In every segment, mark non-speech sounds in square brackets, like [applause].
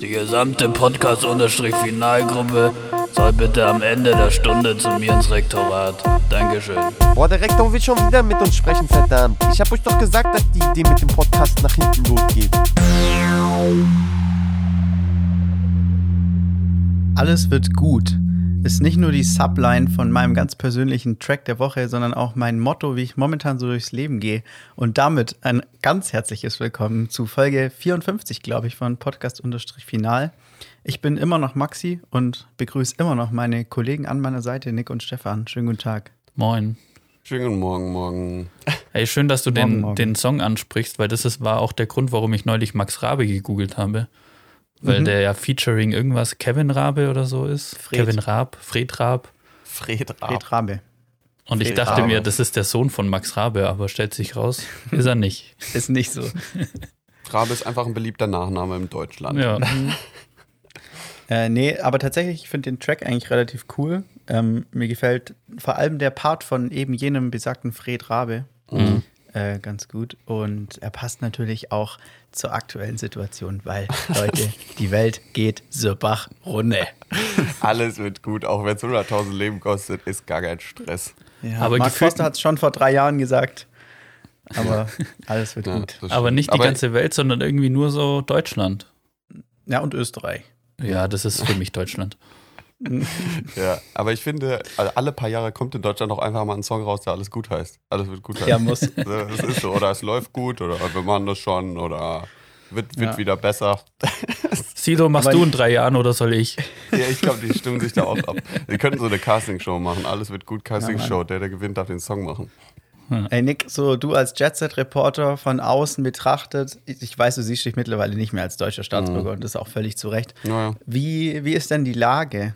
Die gesamte Podcast-Finalgruppe soll bitte am Ende der Stunde zu mir ins Rektorat. Dankeschön. Boah, der Rektor will schon wieder mit uns sprechen, verdammt. Ich hab euch doch gesagt, dass die Idee mit dem Podcast nach hinten losgeht. Alles wird gut ist nicht nur die Subline von meinem ganz persönlichen Track der Woche, sondern auch mein Motto, wie ich momentan so durchs Leben gehe. Und damit ein ganz herzliches Willkommen zu Folge 54, glaube ich, von Podcast-Final. Ich bin immer noch Maxi und begrüße immer noch meine Kollegen an meiner Seite, Nick und Stefan. Schönen guten Tag. Moin. Schönen guten Morgen, morgen. Hey, schön, dass du morgen, den, morgen. den Song ansprichst, weil das ist, war auch der Grund, warum ich neulich Max Rabe gegoogelt habe. Weil Mhm. der ja featuring irgendwas Kevin Rabe oder so ist. Fred. Kevin Raab, Fred Raab. Fred Raab. Fred Rabe. Und ich dachte Rabe. mir, das ist der Sohn von Max Rabe, aber stellt sich raus, ist er nicht. [laughs] Ist nicht so. [laughs] Rabe ist einfach ein beliebter Nachname in Deutschland. Ja. [laughs] Äh, nee, aber tatsächlich, ich finde den Track eigentlich relativ cool. Ähm, mir gefällt vor allem der Part von eben jenem besagten Fred Rabe Mhm. Äh, ganz gut. Und er passt natürlich auch zur aktuellen Situation, weil, Leute, [laughs] die Welt geht zur Bach runter. Alles wird gut, auch wenn es 100.000 Leben kostet, ist gar kein Stress. Ja, Aber Mark Forster hat es schon vor drei Jahren gesagt. Aber alles wird Ja, gut. Aber nicht die ganze Welt, sondern irgendwie nur so Deutschland. Ja, und Österreich. Ja, das ist für mich Deutschland. [laughs] Ja, aber ich finde, also alle paar Jahre kommt in Deutschland auch einfach mal ein Song raus, der alles gut heißt. Alles wird gut heißen. Ja, muss. [laughs] Es ist so, oder es läuft gut, oder wir machen das schon, oder wird, wird Ja. wieder besser. [laughs] Sido, machst Aber du in drei Jahren oder soll ich? Ja, ich glaube, die stimmen sich da auch ab. Wir könnten so eine Castingshow machen. Alles wird gut, Castingshow. Der, der gewinnt, darf den Song machen. Ey, Nick, so du als Jet-Set-Reporter von außen betrachtet, ich weiß, du siehst dich mittlerweile nicht mehr als deutscher Staatsbürger und das ist auch völlig zu Recht. Naja. Wie, wie ist denn die Lage?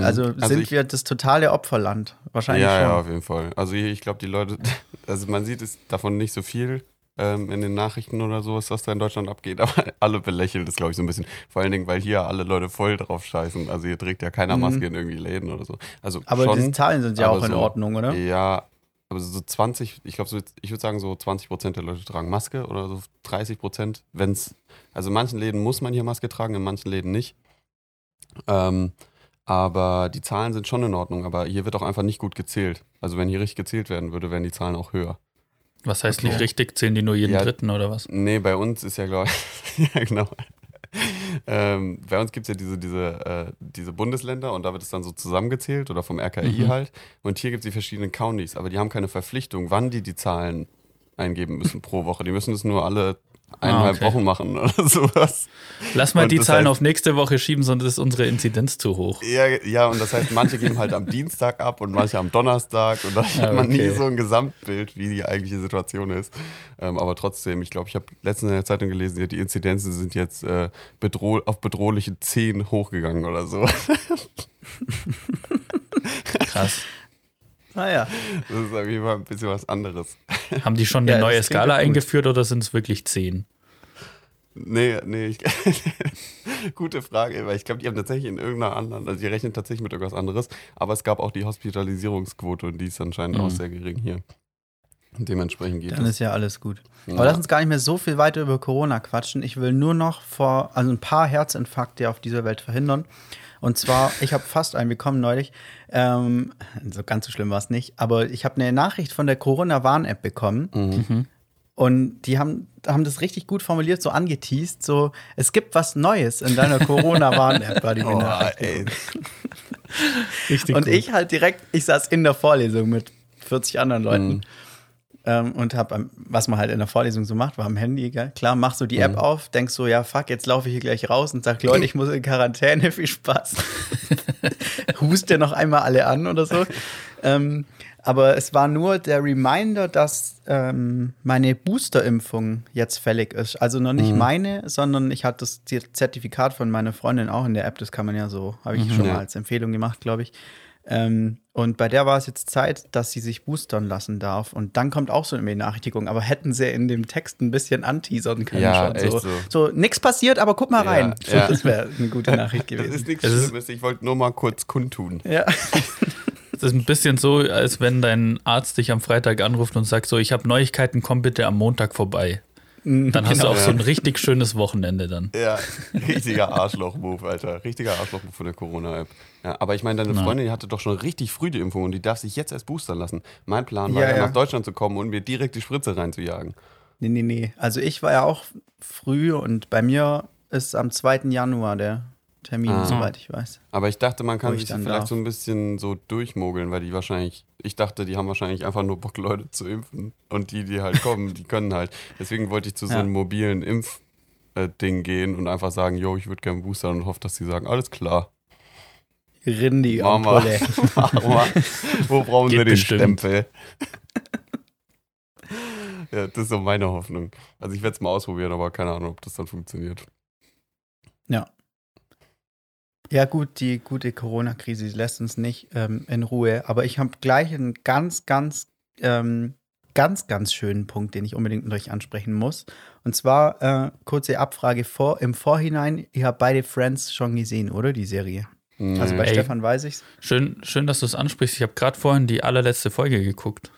Also, Also sind ich- wir das totale Opferland? Wahrscheinlich Ja, schon. ja, auf jeden Fall. Also ich, ich glaube, die Leute, [laughs] also man sieht es davon nicht so viel ähm, in den Nachrichten oder so, was da in Deutschland abgeht, [laughs] aber alle belächeln das, glaube ich, so ein bisschen. Vor allen Dingen, weil hier alle Leute voll drauf scheißen. Also hier trägt ja keiner Maske in irgendwie Läden oder so. Also Mhm. Aber schon, die Zahlen sind ja auch in so- Ordnung, oder? Ja, aber so 20, ich glaube, so, ich würde sagen, so 20 Prozent der Leute tragen Maske oder so 30 Prozent, wenn es, also in manchen Läden muss man hier Maske tragen, in manchen Läden nicht. Ähm, aber die Zahlen sind schon in Ordnung, aber hier wird auch einfach nicht gut gezählt. Also wenn hier richtig gezählt werden würde, wären die Zahlen auch höher. Was heißt Okay. nicht richtig? Zählen die nur jeden Ja. dritten oder was? Nee, bei uns ist ja, glaube ich, [laughs] ja genau. Ähm, bei uns gibt es ja diese, diese, äh, diese Bundesländer und da wird es dann so zusammengezählt oder vom RKI Mhm. halt. Und hier gibt es die verschiedenen Counties, aber die haben keine Verpflichtung, wann die die Zahlen eingeben müssen pro Woche. Die müssen es nur alle eineinhalb okay. Wochen machen oder [laughs] sowas. Lass mal Und die Zahlen heißt- auf nächste Woche schieben, sonst ist unsere Inzidenz zu hoch. Ja, ja, und das heißt, manche geben halt am Dienstag ab und manche am Donnerstag und da Ja, hat man nie okay. so ein Gesamtbild, wie die eigentliche Situation ist. Ähm, aber trotzdem, ich glaube, ich habe letztens in der Zeitung gelesen, die Inzidenzen sind jetzt äh, bedroh auf bedrohliche 10 hochgegangen oder so. Krass. [laughs] Naja, Das ist auf jeden Fall ein bisschen was anderes. Haben die schon [laughs] Ja, eine das neue Skala eingeführt oder sind es wirklich zehn? Nee, nee, ich, [laughs] gute Frage, weil ich glaube, die haben tatsächlich in irgendeiner anderen, also die rechnen tatsächlich mit irgendwas anderes, aber es gab auch die Hospitalisierungsquote und die ist anscheinend Mhm. auch sehr gering hier. Und dementsprechend geht dann das. ist ja alles gut. Ja. Aber lass uns gar nicht mehr so viel weiter über Corona quatschen. Ich will nur noch vor, also ein paar Herzinfarkte auf dieser Welt verhindern. Und zwar, ich habe fast einen bekommen neulich. Ähm, so ganz so schlimm war es nicht. Aber ich habe eine Nachricht von der Corona-Warn-App bekommen. Mhm. Und die haben, haben das richtig gut formuliert, so angeteased. So, es gibt was Neues in deiner Corona-Warn-App, war die [laughs] Oh, ey. [laughs] Richtig Und ich halt direkt, ich saß in der Vorlesung mit 40 anderen Leuten Mhm. Ähm, und hab, am- was man halt in der Vorlesung so macht, war am Handy, gell? klar, machst du die Mhm. App auf, denkst so, ja, fuck, jetzt laufe ich hier gleich raus und sag, Leute, ich muss in Quarantäne, [laughs] viel Spaß. [laughs] Hust dir noch einmal alle an oder so. [laughs] ähm, aber es war nur der Reminder, dass ähm, meine Boosterimpfung jetzt fällig ist. Also noch Mhm. nicht meine, sondern ich hatte das Zertifikat von meiner Freundin auch in der App. Das kann man ja so, habe ich schon Ja. mal als Empfehlung gemacht, glaube ich. Ähm, und bei der war es jetzt Zeit, dass sie sich boostern lassen darf. Und dann kommt auch so eine Benachrichtigung. Aber hätten sie in dem Text ein bisschen anteasern können. Ja, schon. so, so. so nix passiert, aber guck mal Ja, rein. So, ja. [laughs] Das wäre eine gute [laughs] Nachricht Das gewesen. ist nichts Es ist- Schlimmes, ich wollte nur mal kurz kundtun. ja. [laughs] Das ist ein bisschen so, als wenn dein Arzt dich am Freitag anruft und sagt so, ich habe Neuigkeiten, komm bitte am Montag vorbei. Dann hast du Genau. auch so ein richtig schönes Wochenende dann. Ja, richtiger Arschloch-Move, Alter. Richtiger Arschloch-Move von der Corona-App. Ja, aber ich meine, deine. Freundin die hatte doch schon richtig früh die Impfung und die darf sich jetzt erst boostern lassen. Mein Plan war Ja, ja, ja. nach Deutschland zu kommen und mir direkt die Spritze reinzujagen. Nee, nee, nee. Also ich war ja auch früh und bei mir ist am 2. Januar der Termin, Ah. soweit ich weiß. Aber ich dachte, man kann ich sich dann vielleicht darf. so ein bisschen so durchmogeln, weil die wahrscheinlich, ich dachte, die haben wahrscheinlich einfach nur Bock, Leute zu impfen. Und die, die halt kommen, die können halt. Deswegen wollte ich zu so Ja. einem mobilen Impf-Ding gehen und einfach sagen, yo, ich würde gerne boostern und hoffe, dass die sagen, alles klar. Ampulle. Machen wir. Wo brauchen Geht wir den bestimmt. Stempel? ja, das ist so meine Hoffnung. Also ich werde es mal ausprobieren, aber keine Ahnung, ob das dann funktioniert. Ja, gut, die gute Corona-Krise lässt uns nicht ähm, in Ruhe. Aber ich habe gleich einen ganz, ganz, ähm, ganz, ganz schönen Punkt, den ich unbedingt mit euch ansprechen muss. Und zwar äh, kurze Abfrage vor, im Vorhinein. Ihr habt beide Friends schon gesehen, oder? Die Serie. Also bei Ey. Stefan weiß ich's. Schön, schön, dass du es ansprichst. Ich habe gerade vorhin die allerletzte Folge geguckt.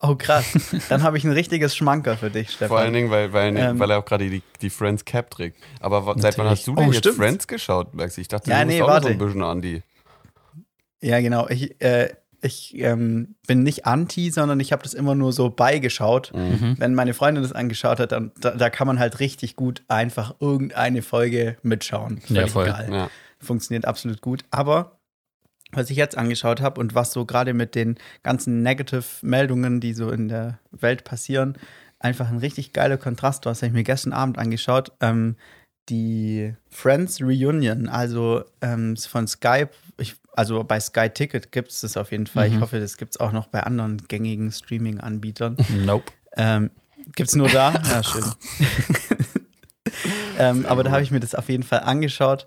Oh, krass. Dann habe ich ein richtiges Schmanker für dich, Stefan. Vor allen Dingen, weil, weil, Ähm, weil er auch gerade die, die Friends Cap trägt. Aber wa- seit wann Natürlich. hast du denn Oh, jetzt stimmt. Friends geschaut, Maxi? Ich dachte, Ja, du nee, auch noch so warte. ein bisschen Andi. Ja, genau. Ich, äh, ich ähm, bin nicht anti, sondern ich habe das immer nur so beigeschaut. Mhm. Wenn meine Freundin das angeschaut hat, dann da, da kann man halt richtig gut einfach irgendeine Folge mitschauen. Ja, voll. egal. Ja. Funktioniert absolut gut. Aber was ich jetzt angeschaut habe und was so gerade mit den ganzen Negative-Meldungen, die so in der Welt passieren, einfach ein richtig geiler Kontrast war. Das habe ich mir gestern Abend angeschaut. Ähm, die Friends Reunion, also ähm, von Skype, ich, also bei Sky Ticket gibt es das auf jeden Fall. Ich Mhm. hoffe, das gibt es auch noch bei anderen gängigen Streaming-Anbietern. Nope. Ähm, gibt's nur da? [laughs] Ja, schön. [laughs] ähm, aber da habe ich mir das auf jeden Fall angeschaut.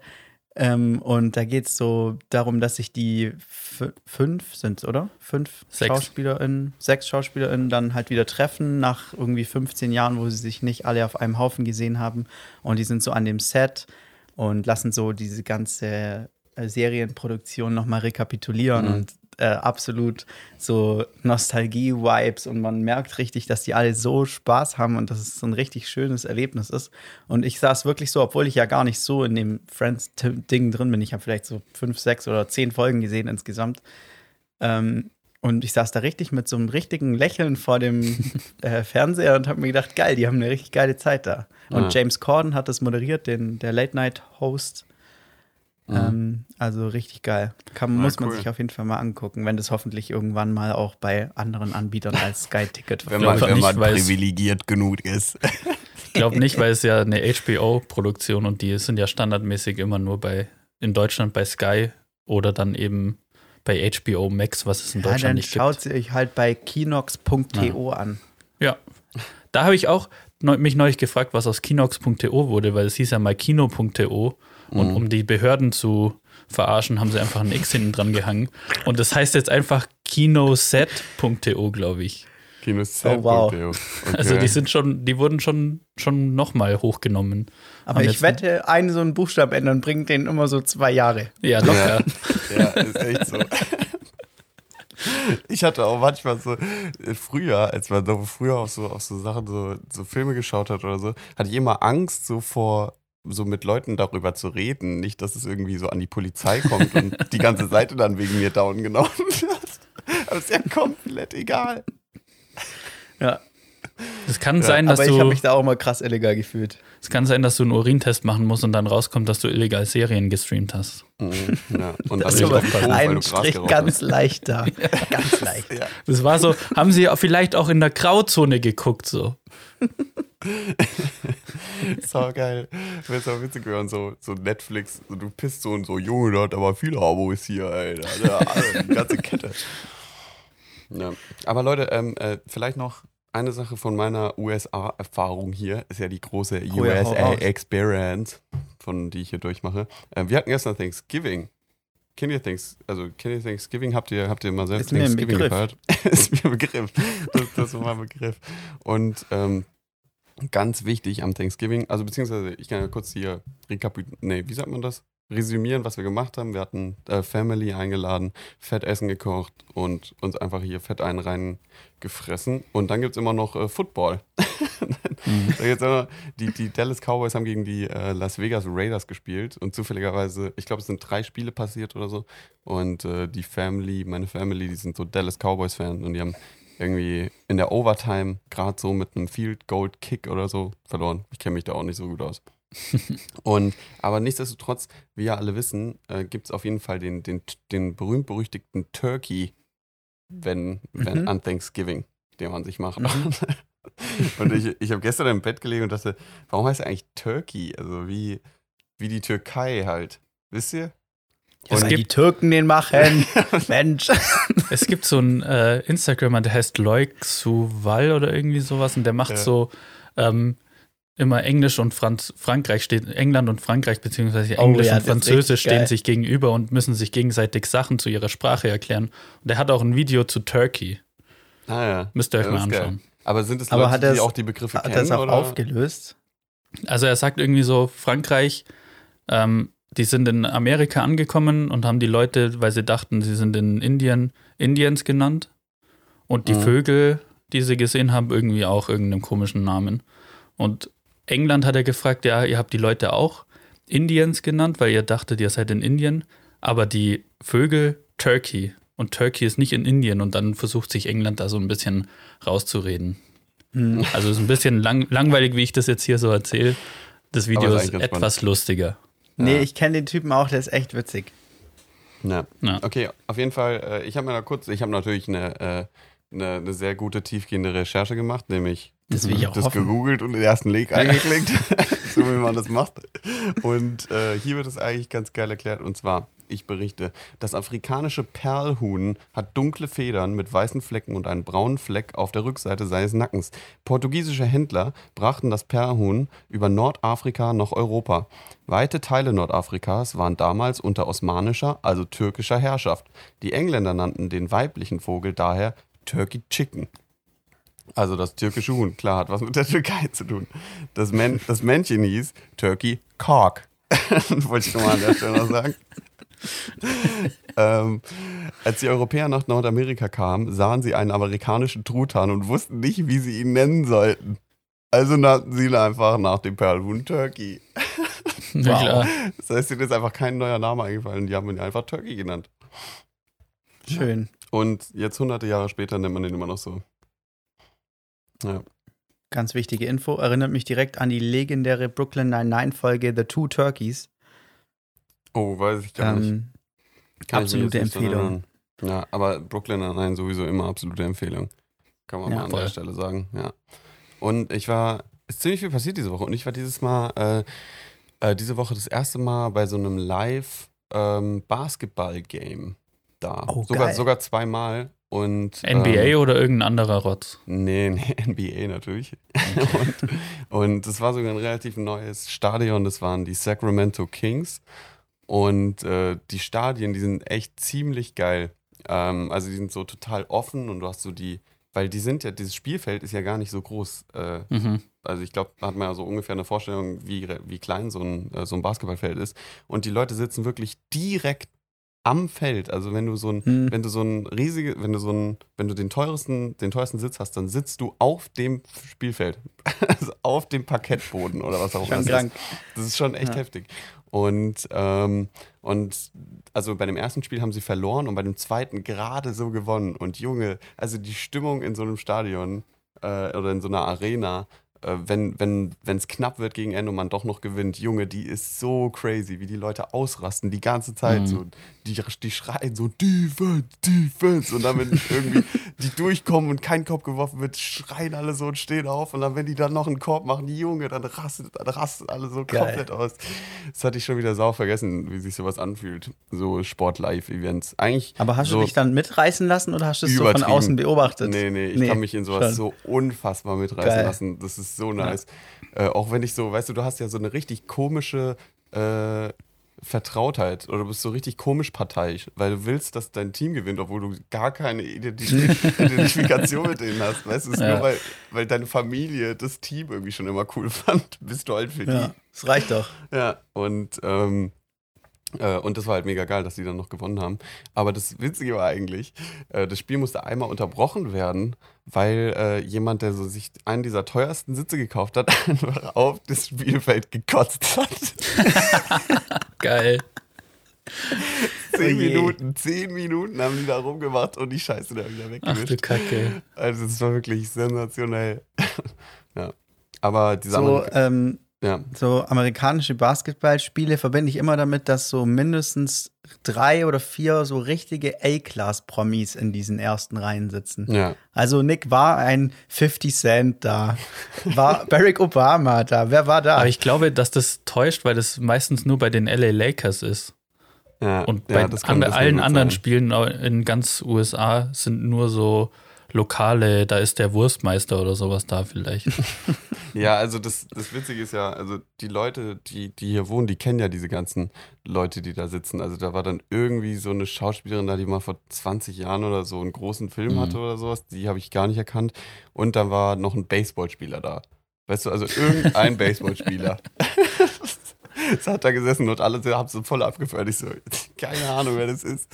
Ähm, und da geht es so darum, dass sich die fünf sind, oder? Fünf Sechs. SchauspielerInnen, sechs SchauspielerInnen dann halt wieder treffen nach irgendwie 15 Jahren, wo sie sich nicht alle auf einem Haufen gesehen haben. Und die sind so an dem Set und lassen so diese ganze äh, Serienproduktion nochmal rekapitulieren Mhm. und äh, absolut so Nostalgie-Vibes und man merkt richtig, dass die alle so Spaß haben und dass es so ein richtig schönes Erlebnis ist. Und ich saß wirklich so, obwohl ich ja gar nicht so in dem Friends-Ding drin bin. Ich habe vielleicht so fünf, sechs oder zehn Folgen gesehen insgesamt. Ähm, und ich saß da richtig mit so einem richtigen Lächeln vor dem [laughs] äh, Fernseher und habe mir gedacht, geil, die haben eine richtig geile Zeit da. Und Ja. James Corden hat das moderiert, den, der Late-Night-Host. Ähm, also richtig geil. Kann, Ja, muss man cool. sich auf jeden Fall mal angucken, wenn das hoffentlich irgendwann mal auch bei anderen Anbietern als Sky Ticket Wenn man, wenn nicht, man weil es- privilegiert genug ist. Ich glaube nicht, weil es ja eine HBO-Produktion und die sind ja standardmäßig immer nur bei in Deutschland bei Sky oder dann eben bei HBO Max, was es in Ja, Deutschland dann nicht schaut gibt. sie euch halt bei kinox.to an. Ja. Da habe ich auch neu, mich neulich gefragt, was aus kinox.to wurde, weil es hieß ja mal kino.to und Mhm. um die Behörden zu verarschen, haben sie einfach ein X hinten dran gehangen. Und das heißt jetzt einfach kinoset.to, glaube ich. Kinoset.de. Oh, wow. Okay. Also die sind schon, die wurden schon, schon nochmal hochgenommen. Aber ich wette, einen so einen Buchstaben ändern bringt denen immer so zwei Jahre. Ja, locker. Ja, ist echt so. Ich hatte auch manchmal so, früher, als man so früher auf so, auf so Sachen, so, so Filme geschaut hat oder so, hatte ich immer Angst, so vor, so mit Leuten darüber zu reden. Nicht, dass es irgendwie so an die Polizei kommt und [laughs] die ganze Seite dann wegen mir down genommen [laughs] wird. Aber ist ja komplett egal. Ja, Es kann sein, dass aber ich habe du, mich da auch mal krass illegal gefühlt. es kann sein, dass du einen Urintest machen musst und dann rauskommt, dass du illegal Serien gestreamt hast. Mhm, ja. Und Das ist aber ein du Strich ganz leicht da. [laughs] Ganz leicht. Ja. Das war so, haben sie ja vielleicht auch in der Grauzone geguckt, so. [laughs] So geil. Wäre so witzig, wenn so, so Netflix, so, du pisst so und so, Junge, da hat aber viele Abos hier, Alter. Ja, die ganze Kette. Ja. Aber Leute, ähm, äh, vielleicht noch eine Sache von meiner USA-Erfahrung hier, ist ja die große Oh ja, hau USA raus. Experience, von die ich hier durchmache. Ähm, wir hatten gestern Thanksgiving. Kennt ihr Thanks, also kennt ihr Thanksgiving? Habt ihr, habt ihr mal selbst Thanksgiving gefeiert? [laughs] ist mir ein Begriff. Das, das war mein Begriff. Und ähm, ganz wichtig am Thanksgiving, also beziehungsweise ich kann ja kurz hier rekapitulieren, nee, wie sagt man das? Resümieren, was wir gemacht haben. Wir hatten äh, Family eingeladen, fett Essen gekocht und uns einfach hier fett einen reingefressen. Und dann gibt es immer noch äh, Football. [laughs] Mhm. Noch, die, die Dallas Cowboys haben gegen die äh, Las Vegas Raiders gespielt und zufälligerweise, ich glaube, es sind drei Spiele passiert oder so. Und äh, die Family, meine Family, die sind so Dallas Cowboys-Fans und die haben irgendwie in der Overtime gerade so mit einem Field Gold Kick oder so verloren. Ich kenne mich da auch nicht so gut aus. [laughs] und aber nichtsdestotrotz, wie ja alle wissen, äh, gibt es auf jeden Fall den, den, den berühmt-berüchtigten Turkey, wenn, wenn Mhm. an Thanksgiving, den man sich macht. Mhm. [laughs] und ich, ich habe gestern im Bett gelegen und dachte, warum heißt er eigentlich Turkey? Also wie, wie die Türkei halt. Wisst ihr? Ja, Es weil die gibt- Türken den machen. [laughs] Mensch. Es gibt so einen äh, Instagramer, der heißt Loic Suval oder irgendwie sowas und der macht Ja. so ähm, immer Englisch und Franz Frankreich steht, England und Frankreich beziehungsweise Oh Englisch ja, und das Französisch stehen sich gegenüber und müssen sich gegenseitig Sachen zu ihrer Sprache erklären. Und der hat auch ein Video zu Turkey. Ah ja. Müsst ihr euch Ja, mal das ist geil. anschauen. Aber sind es Aber Leute, hat er's- die auch die Begriffe Hat kennen? das auch oder? aufgelöst? Also er sagt irgendwie so, Frankreich, ähm, die sind in Amerika angekommen und haben die Leute, weil sie dachten, sie sind in Indien, Indians genannt. Und die Mhm. Vögel, die sie gesehen haben, irgendwie auch irgendeinem komischen Namen. Und England hat er gefragt, ja, ihr habt die Leute auch Indians genannt, weil ihr dachtet, ihr seid in Indien, aber die Vögel Turkey. Und Turkey ist nicht in Indien und dann versucht sich England da so ein bisschen rauszureden. Hm. Also es ist ein bisschen lang, langweilig, wie ich das jetzt hier so erzähle. Das Video ist etwas lustiger. Nee, Ja. ich kenne den Typen auch, der ist echt witzig. Ja. Ja. Okay, auf jeden Fall, äh, ich habe mir da kurz, ich habe natürlich eine, äh, eine, eine sehr gute, tiefgehende Recherche gemacht, nämlich Das will ich auch das hoffen. gegoogelt und den ersten Link angeklickt, [laughs] so wie man das macht. Und äh, hier wird es eigentlich ganz geil erklärt, und zwar, ich berichte, das afrikanische Perlhuhn hat dunkle Federn mit weißen Flecken und einen braunen Fleck auf der Rückseite seines Nackens. Portugiesische Händler brachten das Perlhuhn über Nordafrika nach Europa. Weite Teile Nordafrikas waren damals unter osmanischer, also türkischer Herrschaft. Die Engländer nannten den weiblichen Vogel daher Turkey Chicken. Also das türkische Huhn, klar, hat was mit der Türkei zu tun. Das, Män das Männchen hieß Turkey Cock. [laughs] Wollte ich nochmal an der Stelle noch sagen. [laughs] ähm, als die Europäer nach Nordamerika kamen, sahen sie einen amerikanischen Truthahn und wussten nicht, wie sie ihn nennen sollten. Also nannten sie ihn einfach nach dem Perlhuhn Turkey. [laughs] Ja, klar. Das heißt, ihnen ist einfach kein neuer Name eingefallen. Die haben ihn einfach Turkey genannt. Schön. Und jetzt hunderte Jahre später nennt man den immer noch so. Ja. Ganz wichtige Info. Erinnert mich direkt an die legendäre Brooklyn Nine-Nine-Folge The Two Turkeys. Oh, weiß ich gar nicht. Ähm, Kann mich absolute nicht Empfehlung. Ja, aber Brooklyn Nine sowieso immer absolute Empfehlung. Kann man Ja, mal an voll. der Stelle sagen, ja. Und ich war, ist ziemlich viel passiert diese Woche und ich war dieses Mal, äh, äh, diese Woche das erste Mal bei so einem Live ähm, Basketball-Game da. Oh, sogar, geil. sogar zweimal und NBA ähm, oder irgendein anderer Rotz? Nee, nee, [laughs] NBA natürlich. und, und das war sogar ein relativ neues Stadion, das waren die Sacramento Kings. Und äh, die Stadien, die sind echt ziemlich geil. Ähm, also die sind so total offen und du hast so die, weil die sind ja, dieses Spielfeld ist ja gar nicht so groß. Äh, Mhm. also ich glaube, da hat man ja so ungefähr eine Vorstellung, wie, wie klein so ein, äh, so ein Basketballfeld ist. Und die Leute sitzen wirklich direkt am Feld. Also wenn du so ein, Hm. wenn du so ein riesige, wenn du so ein, wenn du den teuersten, den teuersten Sitz hast, dann sitzt du auf dem Spielfeld. [laughs] also auf dem Parkettboden oder was auch immer. Krank. ist. Das ist schon echt Ja. heftig. Und, ähm, und also bei dem ersten Spiel haben sie verloren und bei dem zweiten gerade so gewonnen. Und Junge, also die Stimmung in so einem Stadion äh, oder in so einer Arena, äh, wenn wenn wenn, es knapp wird gegen Ende und man doch noch gewinnt, Junge, die ist so crazy, wie die Leute ausrasten die ganze Zeit. Mhm. So, die, die schreien so Defense, Defense. Und dann, wenn irgendwie die durchkommen und kein Korb geworfen wird, schreien alle so und stehen auf. Und dann, wenn die dann noch einen Korb machen, die Junge, dann rastet, dann rastet alle so Geil. komplett aus. Das hatte ich schon wieder sau vergessen, wie sich sowas anfühlt. So Sport-Live-Events. Eigentlich. Aber hast so du dich dann mitreißen lassen oder hast du es so von außen beobachtet? Nee, nee, ich Nee, kann mich in sowas schon. so unfassbar mitreißen Geil. lassen. Das ist so nice. Äh, auch wenn ich so, weißt du, du hast ja so eine richtig komische äh, Vertrautheit oder du bist so richtig komisch parteiisch, weil du willst, dass dein Team gewinnt, obwohl du gar keine [laughs] Identifikation mit denen hast. Weißt du, es ist Ja. nur weil, weil deine Familie das Team irgendwie schon immer cool [laughs] fand, bist du halt für Ja, das reicht doch. die. Ja, und ähm, äh, und das war halt mega geil, dass die dann noch gewonnen haben. Aber das Witzige war eigentlich, äh, das Spiel musste einmal unterbrochen werden, weil äh, jemand, der so sich einen dieser teuersten Sitze gekauft hat, [laughs] einfach auf das Spielfeld gekotzt hat. [laughs] Geil. Zehn Oh. Minuten, zehn Minuten haben die da rumgemacht und die Scheiße da wieder Ach du weggewischt. Kacke. Also es war wirklich sensationell. [laughs] ja. Aber diese So, ähm, ja. so amerikanische Basketballspiele verbinde ich immer damit, dass so mindestens drei oder vier so richtige A-Class-Promis in diesen ersten Reihen sitzen. ja. Also Nick war ein 50 Cent da, war [laughs] Barack Obama da, wer war da? Aber ich glaube, dass das täuscht, weil das meistens nur bei den LA Lakers ist. ja. Und ja, bei das kann- an, allen anderen sein. Spielen in ganz USA sind nur so lokale, da ist der Wurstmeister oder sowas da vielleicht. [laughs] Ja, also das, das Witzige ist ja, also die Leute, die, die hier wohnen, die kennen ja diese ganzen Leute, die da sitzen. Also da war dann irgendwie so eine Schauspielerin da, die mal vor 20 Jahren oder so einen großen Film Mhm. hatte oder sowas. Die habe ich gar nicht erkannt. Und dann war noch ein Baseballspieler da. Weißt du, also irgendein [laughs] Baseballspieler. [laughs] Es hat da gesessen und alle haben so voll abgefeuert. Ich so, keine Ahnung, wer das ist.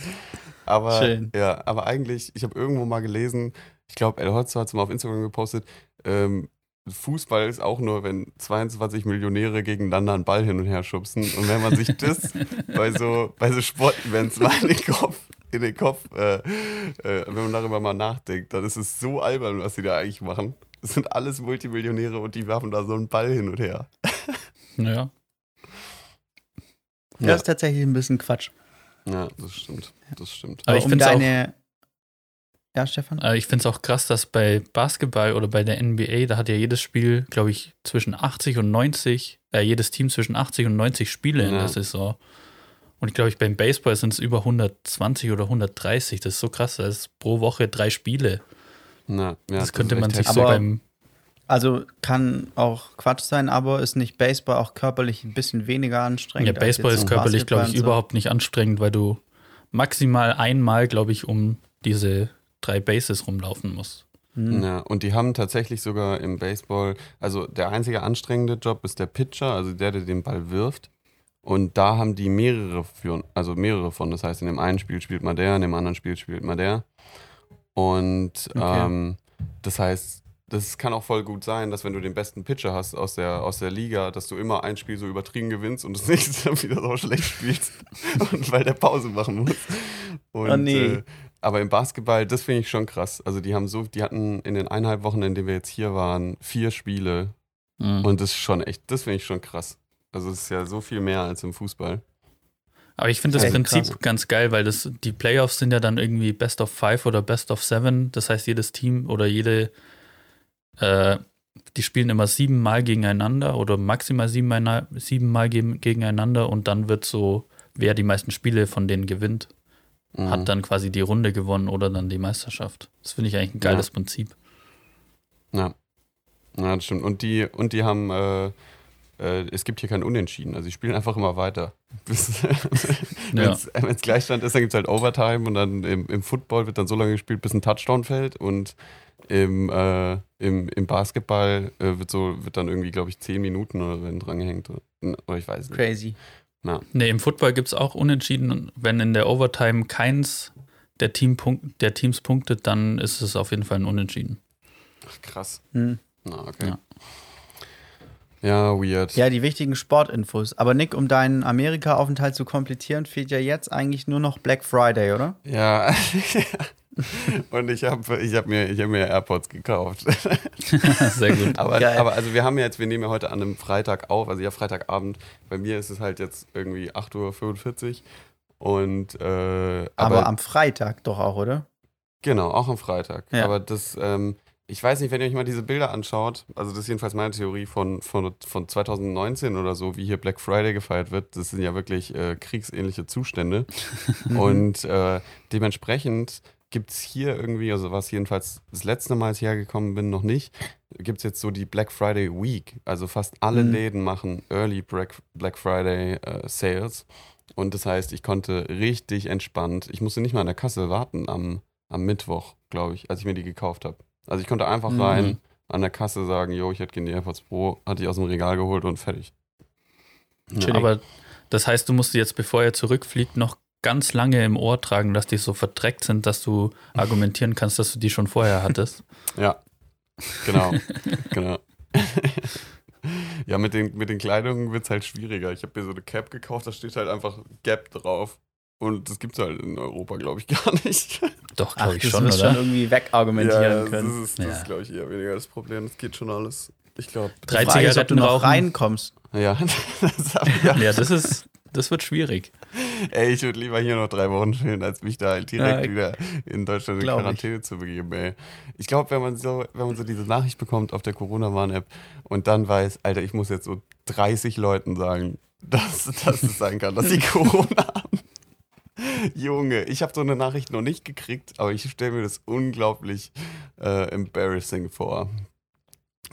Aber Schön. ja, aber eigentlich, ich habe irgendwo mal gelesen, ich glaube, El Hotzo hat es mal auf Instagram gepostet, ähm, Fußball ist auch nur, wenn 22 Millionäre gegeneinander einen Ball hin und her schubsen. Und wenn man sich das [laughs] bei so, bei so Sportevents mal in den Kopf, in den Kopf äh, äh, wenn man darüber mal nachdenkt, dann ist es so albern, was sie da eigentlich machen. Es sind alles Multimillionäre und die werfen da so einen Ball hin und her. ja. das ist tatsächlich ein bisschen Quatsch. Ja, das stimmt. Das stimmt. Aber ich um auch- deine. Ja, Stefan? Äh, Ich finde es auch krass, dass bei Basketball oder bei der NBA, da hat ja jedes Spiel, glaube ich, zwischen 80 und 90, äh, jedes Team zwischen 80 und 90 Spiele in Ja. der Saison. Und ich glaube, ich beim Baseball sind es über 120 oder 130. Das ist so krass. Das ist pro Woche drei Spiele. Na, ja, das könnte ist man sich heftig. so Aber- beim. Also kann auch Quatsch sein, aber ist nicht Baseball auch körperlich ein bisschen weniger anstrengend? Ja, Baseball ist so körperlich, glaube ich, und überhaupt nicht anstrengend, weil du maximal einmal, glaube ich, um diese drei Bases rumlaufen musst. So. Hm. Ja, und die haben tatsächlich sogar im Baseball, also der einzige anstrengende Job ist der Pitcher, also der, der den Ball wirft. Und da haben die mehrere für, also mehrere von. Das heißt, in dem einen Spiel spielt mal der, in dem anderen Spiel spielt mal der. Und Okay. ähm, das heißt, das kann auch voll gut sein, dass wenn du den besten Pitcher hast aus der, aus der Liga, dass du immer ein Spiel so übertrieben gewinnst und das [laughs] nächste dann wieder so schlecht spielst. [laughs] und weil der Pause machen muss. Und, Oh nee. äh, aber im Basketball, das finde ich schon krass. Also die haben so, die hatten in den eineinhalb Wochen, in denen wir jetzt hier waren, vier Spiele. Mhm. Und das ist schon echt, das finde ich schon krass. Also es ist ja so viel mehr als im Fußball. Aber ich finde das Echt Prinzip krass. ganz geil, weil das, die Playoffs sind ja dann irgendwie Best of Five oder Best of Seven. Das heißt, jedes Team oder jede, äh, die spielen immer siebenmal gegeneinander oder maximal siebenmal, siebenmal gegen- gegeneinander und dann wird so, wer die meisten Spiele von denen gewinnt, Mhm. hat dann quasi die Runde gewonnen oder dann die Meisterschaft. Das finde ich eigentlich ein geiles Prinzip. Ja. Ja, das stimmt. Und die, und die haben, äh, äh, es gibt hier kein Unentschieden. Also die spielen einfach immer weiter. [laughs] Ja. Wenn es Gleichstand ist, dann gibt es halt Overtime und dann im, im Football wird dann so lange gespielt, bis ein Touchdown fällt und im, äh, im, im Basketball äh, wird so, wird dann irgendwie, glaube ich, zehn Minuten oder wenn dran gehängt. Oder, oder ich weiß nicht. Crazy. Nee, im Football gibt es auch Unentschieden. Wenn in der Overtime keins der, Team punkt, der Teams punktet, dann ist es auf jeden Fall ein Unentschieden. Ach, krass. Hm. Na, okay. Ja. Ja, weird. Ja, die wichtigen Sportinfos. Aber Nick, um deinen Amerika-Aufenthalt zu komplettieren, fehlt ja jetzt eigentlich nur noch Black Friday, oder? Ja. [laughs] [laughs] Und ich habe ich hab mir, ich hab mir AirPods gekauft. [laughs] Sehr gut. Aber, Geil. aber also wir haben ja jetzt, wir nehmen ja heute an einem Freitag auf, also ja Freitagabend. Bei mir ist es halt jetzt irgendwie 8.45 Uhr. Und äh, Aber, aber, am Freitag doch auch, oder? genau, auch am Freitag. Ja. Aber das, ähm, ich weiß nicht, wenn ihr euch mal diese Bilder anschaut, also das ist jedenfalls meine Theorie von, von, von 2019 oder so, wie hier Black Friday gefeiert wird, das sind ja wirklich äh, kriegsähnliche Zustände. [laughs] Und äh, dementsprechend gibt es hier irgendwie, also was jedenfalls das letzte Mal, als ich hergekommen bin, noch nicht, gibt es jetzt so die Black Friday Week. Also fast alle Mhm. Läden machen Early Black, Black Friday äh, Sales. Und das heißt, ich konnte richtig entspannt, ich musste nicht mal an der Kasse warten am, am Mittwoch, glaube ich, als ich mir die gekauft habe. Also ich konnte einfach Mhm. rein, an der Kasse sagen, jo, ich hätte gerne die AirPods Pro, hatte ich aus dem Regal geholt und fertig. Ja. Aber das heißt, du musst jetzt, bevor er zurückfliegt, noch ganz lange im Ohr tragen, dass die so verdreckt sind, dass du argumentieren kannst, dass du die schon vorher hattest. [laughs] Ja, genau, genau. [laughs] ja, mit den, mit den Kleidungen wird es halt schwieriger. Ich habe mir so eine Cap gekauft, da steht halt einfach Gap drauf. Und das gibt es halt in Europa, glaube ich, [laughs] gar nicht. Doch, glaube ich das schon, oder? schon irgendwie wegargumentieren ja, können. das ist, das Ja. ist glaube ich, eher weniger das Problem. Das geht schon alles. Ich glaube. Drei Zigaretten du noch rauchen. reinkommst. Ja, das. Ja, das ist, das wird schwierig. Ey, ich würde lieber hier noch drei Wochen chillen, als mich da halt direkt Ja, wieder in Deutschland in glaub ich. Quarantäne zu begeben, ey. Ich glaube, wenn man so, wenn man so diese Nachricht bekommt auf der Corona-Warn-App und dann weiß, Alter, ich muss jetzt so 30 Leuten sagen, [laughs] dass, dass es sein kann, dass sie Corona haben. [laughs] Junge, ich habe so eine Nachricht noch nicht gekriegt, aber ich stelle mir das unglaublich äh, embarrassing vor.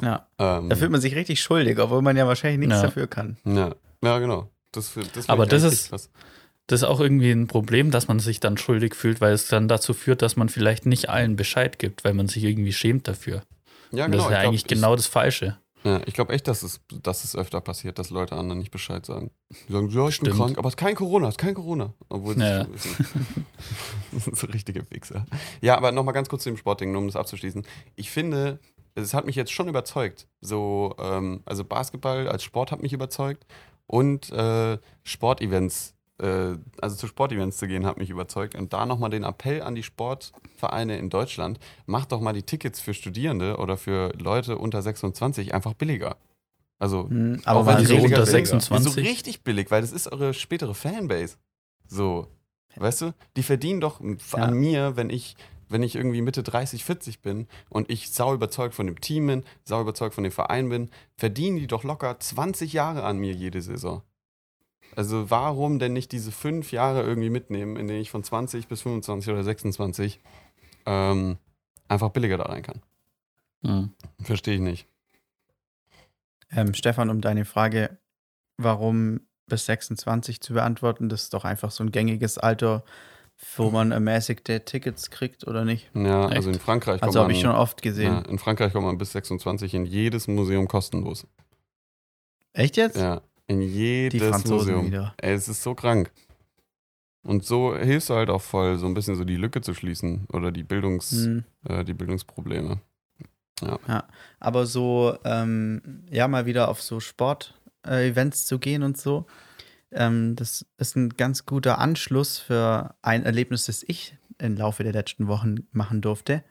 Ja. Ähm, Da fühlt man sich richtig schuldig, obwohl man ja wahrscheinlich nichts Ja. dafür kann. ja, ja, genau. Das, das Aber das ist- krass. Das ist auch irgendwie ein Problem, dass man sich dann schuldig fühlt, weil es dann dazu führt, dass man vielleicht nicht allen Bescheid gibt, weil man sich irgendwie schämt dafür. Ja, Und genau. das ist ja ich glaub, eigentlich ich- genau das Falsche. Ja, ich glaube echt, dass es, dass es öfter passiert, dass Leute anderen nicht Bescheid sagen. Die sagen, ja, ich bin Stimmt. krank, aber es ist kein Corona, es ist kein Corona. Obwohl Ja. wissen. [laughs] das sind so richtige Wichser. Ja, aber nochmal ganz kurz zu dem Sportding, nur um das abzuschließen. Ich finde, es hat mich jetzt schon überzeugt. So, ähm, also Basketball als Sport hat mich überzeugt und äh, Sportevents, äh, also zu Sportevents zu gehen, hat mich überzeugt. Und da nochmal den Appell an die Sportvereine in Deutschland, macht doch mal die Tickets für Studierende oder für Leute unter 26 einfach billiger. Also Hm, Auch aber wenn war die so unter billiger. 26 so richtig billig, weil das ist eure spätere Fanbase. So, weißt du? Die verdienen doch an Ja. mir, wenn ich, wenn ich irgendwie Mitte 30, 40 bin und ich sau überzeugt von dem Team bin, sau überzeugt von dem Verein bin, verdienen die doch locker 20 Jahre an mir jede Saison. Also warum denn nicht diese fünf Jahre irgendwie mitnehmen, in denen ich von 20 bis 25 oder 26 ähm, einfach billiger da rein kann? Hm. Verstehe ich nicht. Ähm, Stefan, um deine Frage, warum bis 26 zu beantworten, das ist doch einfach so ein gängiges Alter, wo man ermäßigte Tickets kriegt oder nicht. Ja, Echt? also in Frankreich Also habe ich schon oft gesehen. Ja, in Frankreich kommt man bis 26 in jedes Museum kostenlos. Echt jetzt? Ja, in jedes Die Franzosen Museum. wieder. Ey, es ist so krank. Und so hilfst du halt auch voll, so ein bisschen so die Lücke zu schließen oder die, Bildungs, Hm. äh, die Bildungsprobleme. Aber so, ähm, ja, mal wieder auf so Sport-Events zu gehen und so, ähm, das ist ein ganz guter Anschluss für ein Erlebnis, das ich im Laufe der letzten Wochen machen durfte.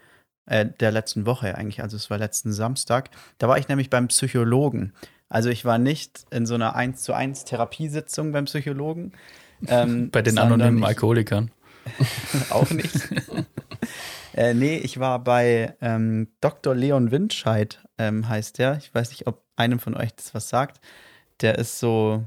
Äh, der letzten Woche eigentlich, also es war letzten Samstag. Da war ich nämlich beim Psychologen. Also ich war nicht in so einer 1 zu 1 Therapiesitzung beim Psychologen. ähm, [laughs] Bei den anonymen ich- Alkoholikern. [laughs] auch nicht. [laughs] äh, nee, ich war bei ähm, Dr. Leon Windscheid, ähm, heißt der. Ich weiß nicht, ob einem von euch das was sagt. Der ist so,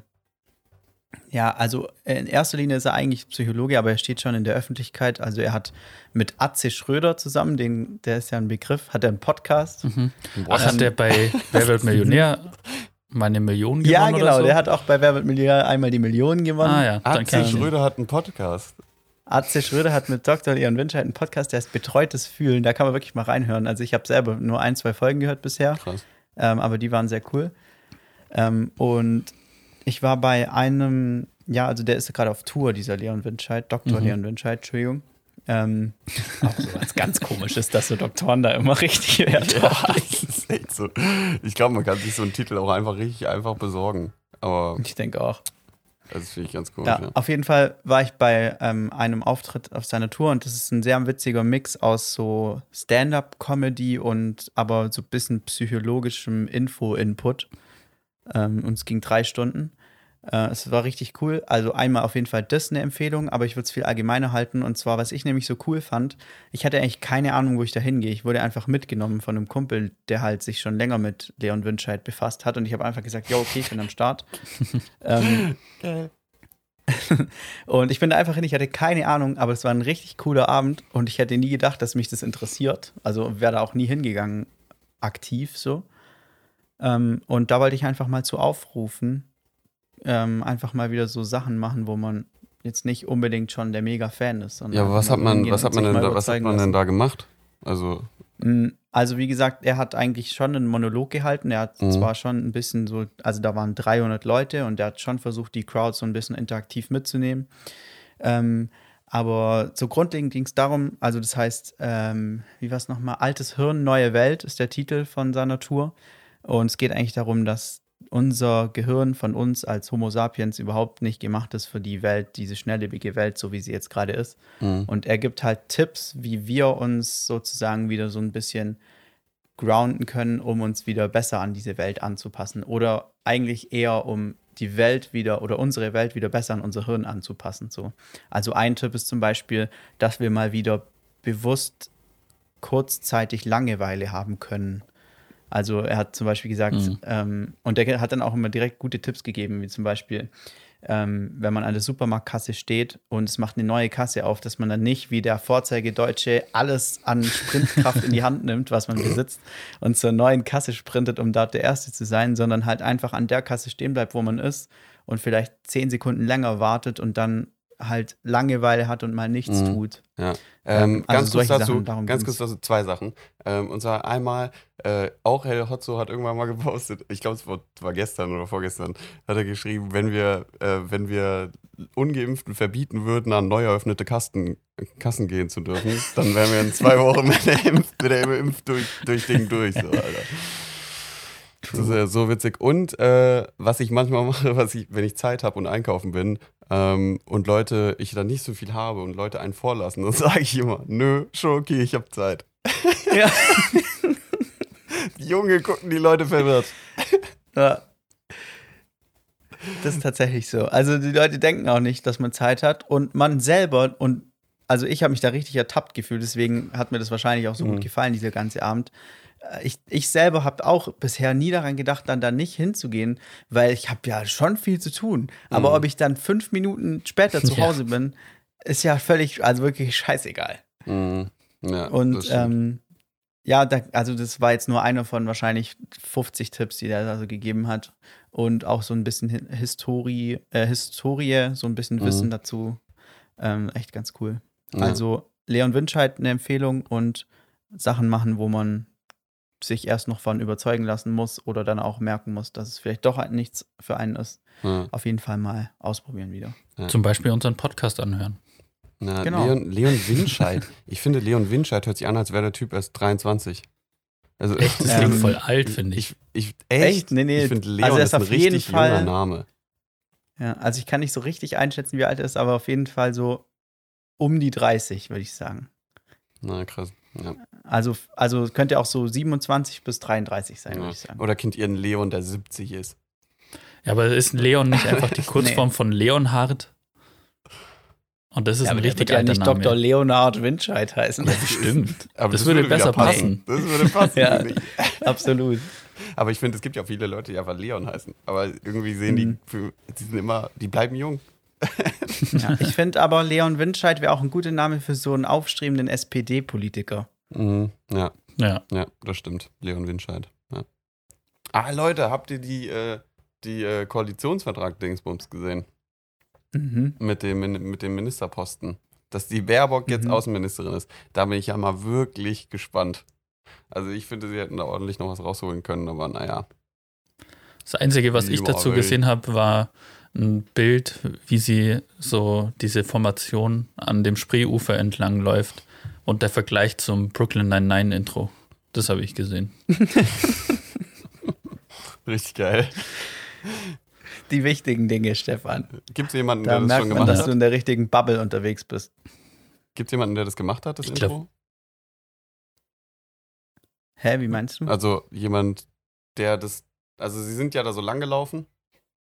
ja, also in erster Linie ist er eigentlich Psychologe, aber er steht schon in der Öffentlichkeit. Also er hat mit Atze Schröder zusammen, den, der ist ja ein Begriff, hat er einen Podcast. Mhm. Ach, hat der bei [laughs] Wer wird Millionär meine Millionen gewonnen Ja, genau, oder so? der hat auch bei Wer wird Millionär einmal die Millionen gewonnen. ah ja, Atze. Schröder hat einen Podcast. Atze Schröder hat mit Dr. Leon Windscheid einen Podcast, der ist Betreutes Fühlen. Da kann man wirklich mal reinhören. Also ich habe selber nur ein, zwei Folgen gehört bisher. Krass. ähm, aber die waren sehr cool. Ähm, und ich war bei einem, ja, also der ist gerade auf Tour, dieser Leon Windscheid, Dr. Mhm. Leon Windscheid, Entschuldigung. Ähm, [laughs] auch so was ganz komisches, dass so Doktoren da immer richtig werden. Ja, so. Ich glaube, man kann sich so einen Titel auch einfach richtig einfach besorgen. Aber Ich denke auch. das finde ich ganz komisch. Ja, Ja. auf jeden Fall war ich bei ähm, einem Auftritt auf seiner Tour und das ist ein sehr witziger Mix aus so Stand-up-Comedy und aber so ein bisschen psychologischem Info-Input. Ähm, und es ging drei Stunden. Äh, es war richtig cool. Also einmal auf jeden Fall das eine Empfehlung, aber ich würde es viel allgemeiner halten. Und zwar, was ich nämlich so cool fand, ich hatte eigentlich keine Ahnung, wo ich da hingehe. Ich wurde einfach mitgenommen von einem Kumpel, der halt sich schon länger mit Leon Windscheid befasst hat. Und ich habe einfach gesagt, ja, okay, ich bin am Start. [laughs] ähm, Geil. [laughs] und ich bin da einfach hin, ich hatte keine Ahnung, aber es war ein richtig cooler Abend und ich hätte nie gedacht, dass mich das interessiert. Also wäre da auch nie hingegangen, aktiv so. Ähm, und da wollte ich einfach mal zu aufrufen, ähm, einfach mal wieder so Sachen machen, wo man jetzt nicht unbedingt schon der Mega-Fan ist. sondern Ja, aber was hat man, was hat man denn da, was hat man denn da gemacht? Also, Mm, Also wie gesagt, er hat eigentlich schon einen Monolog gehalten. Er hat Mhm. zwar schon ein bisschen so, also da waren 300 Leute und er hat schon versucht, die Crowd so ein bisschen interaktiv mitzunehmen. Ähm, aber so grundlegend ging es darum, also das heißt, ähm, wie war es nochmal? Altes Hirn, neue Welt ist der Titel von seiner Tour. Und es geht eigentlich darum, dass unser Gehirn von uns als Homo sapiens überhaupt nicht gemacht ist für die Welt, diese schnelllebige Welt, so wie sie jetzt gerade ist. Mhm. Und er gibt halt Tipps, wie wir uns sozusagen wieder so ein bisschen grounden können, um uns wieder besser an diese Welt anzupassen. Oder eigentlich eher, um die Welt wieder oder unsere Welt wieder besser an unser Hirn anzupassen. So. Also ein Tipp ist zum Beispiel, dass wir mal wieder bewusst kurzzeitig Langeweile haben können. Also er hat zum Beispiel gesagt, Mhm. ähm, und er hat dann auch immer direkt gute Tipps gegeben, wie zum Beispiel, ähm, wenn man an der Supermarktkasse steht und es macht eine neue Kasse auf, dass man dann nicht wie der Vorzeigedeutsche alles an Sprintkraft in die Hand nimmt, was man besitzt, und zur neuen Kasse sprintet, um dort der Erste zu sein, sondern halt einfach an der Kasse stehen bleibt, wo man ist und vielleicht zehn Sekunden länger wartet und dann halt Langeweile hat und mal nichts Mhm. tut. Ja. Ähm, Ähm, also ganz kurz dazu, Sachen, ganz kurz dazu zwei Sachen. Ähm, und zwar einmal, äh, auch Hel Hotzo hat irgendwann mal [laughs] gepostet, ich glaube, es war, war gestern oder vorgestern, hat er geschrieben, wenn wir, äh, wenn wir Ungeimpften verbieten würden, an neu eröffnete Kasten, Kassen gehen zu dürfen, dann wären wir in zwei Wochen mit der Impf, mit der Impf durch, durch Ding durch. So, Alter. Das ist ja so witzig. Und äh, was ich manchmal [laughs] mache, was ich, wenn ich Zeit habe und einkaufen bin ähm, und Leute, ich dann nicht so viel habe und Leute einen vorlassen, [laughs] dann sage ich immer, nö, schon okay, ich habe Zeit. [laughs] Ja. Die Junge gucken die Leute verwirrt. Ja. Das ist tatsächlich so. Also die Leute denken auch nicht, dass man Zeit hat und man selber und also ich habe mich da richtig ertappt gefühlt, deswegen hat mir das wahrscheinlich auch so Mhm. gut gefallen, dieser ganze Abend. Äh, Ich, ich selber habe auch bisher nie daran gedacht, dann da nicht hinzugehen, weil ich habe ja schon viel zu tun. Aber Mhm. ob ich dann fünf Minuten später [laughs] zu Ja. Hause bin, ist ja völlig, also wirklich scheißegal. Mhm. Ja, Und ähm, ja, da, also das war jetzt nur einer von wahrscheinlich 50 Tipps, die er also gegeben hat. Und auch so ein bisschen Hi- Historie, äh, Historie, so ein bisschen Mhm. Wissen dazu. Ähm, echt ganz cool. Also Leon Winscheid eine Empfehlung und Sachen machen, wo man sich erst noch von überzeugen lassen muss oder dann auch merken muss, dass es vielleicht doch halt nichts für einen ist. ja. Auf jeden Fall mal ausprobieren wieder. Zum Beispiel unseren Podcast anhören. Na, Genau. Leon, Leon Winscheid. [laughs] ich finde, Leon Winscheid hört sich an, als wäre der Typ erst 23. Also Echt, das [laughs] Ähm, klingt voll alt, finde ich. Ich, ich, echt? Echt? Nee, nee. Ich finde, Leon Also er ist ist ein auf jeden richtig Fall- junger Name. Ja, also ich kann nicht so richtig einschätzen, wie alt er ist, aber auf jeden Fall so um die 30, würde ich sagen. Na, krass. Ja. Also, also könnte auch so 27 bis 33 sein, würde Ja. ich sagen. Oder kennt ihr einen Leon, der 70 ist? Ja, aber ist Leon nicht einfach die [laughs] Kurzform von Leonhard? Und das ist Ja, ein richtig wird ja alter nicht Name. Dr. Leonard Winscheid heißen. Ja, bestimmt. [laughs] Aber das, würde wieder besser passen. Das würde passen. [laughs] Ja. Absolut. Aber ich finde, es gibt ja viele Leute, die einfach Leon heißen. Aber irgendwie sehen die, Mhm. für, die sind immer, die bleiben jung. Ja, ich finde aber, Leon Winscheid wäre auch ein guter Name für so einen aufstrebenden SPD-Politiker. Mhm. Ja, Ja. ja, das stimmt. Leon Winscheid. Ja. Ah, Leute, habt ihr die, äh, die äh, Koalitionsvertrag-Dingsbums gesehen? Mhm. Mit dem, mit dem Ministerposten. Dass die Baerbock jetzt Mhm. Außenministerin ist. Da bin ich ja mal wirklich gespannt. Also ich finde, sie hätten da ordentlich noch was rausholen können, aber naja. Das Einzige, was ich dazu gesehen habe, war ein Bild, wie sie so diese Formation an dem Spreeufer entlang läuft und der Vergleich zum Brooklyn Nine-Nine Intro. Das habe ich gesehen. [laughs] Richtig geil. Die wichtigen Dinge, Stefan. Gibt es jemanden, Da der das merkt schon man, gemacht dass hat? du in der richtigen Bubble unterwegs bist. Gibt es jemanden, der das gemacht hat, das Ich Intro? glaub- Hä, wie meinst du? Also jemand, der das. Also sie sind ja da so lang gelaufen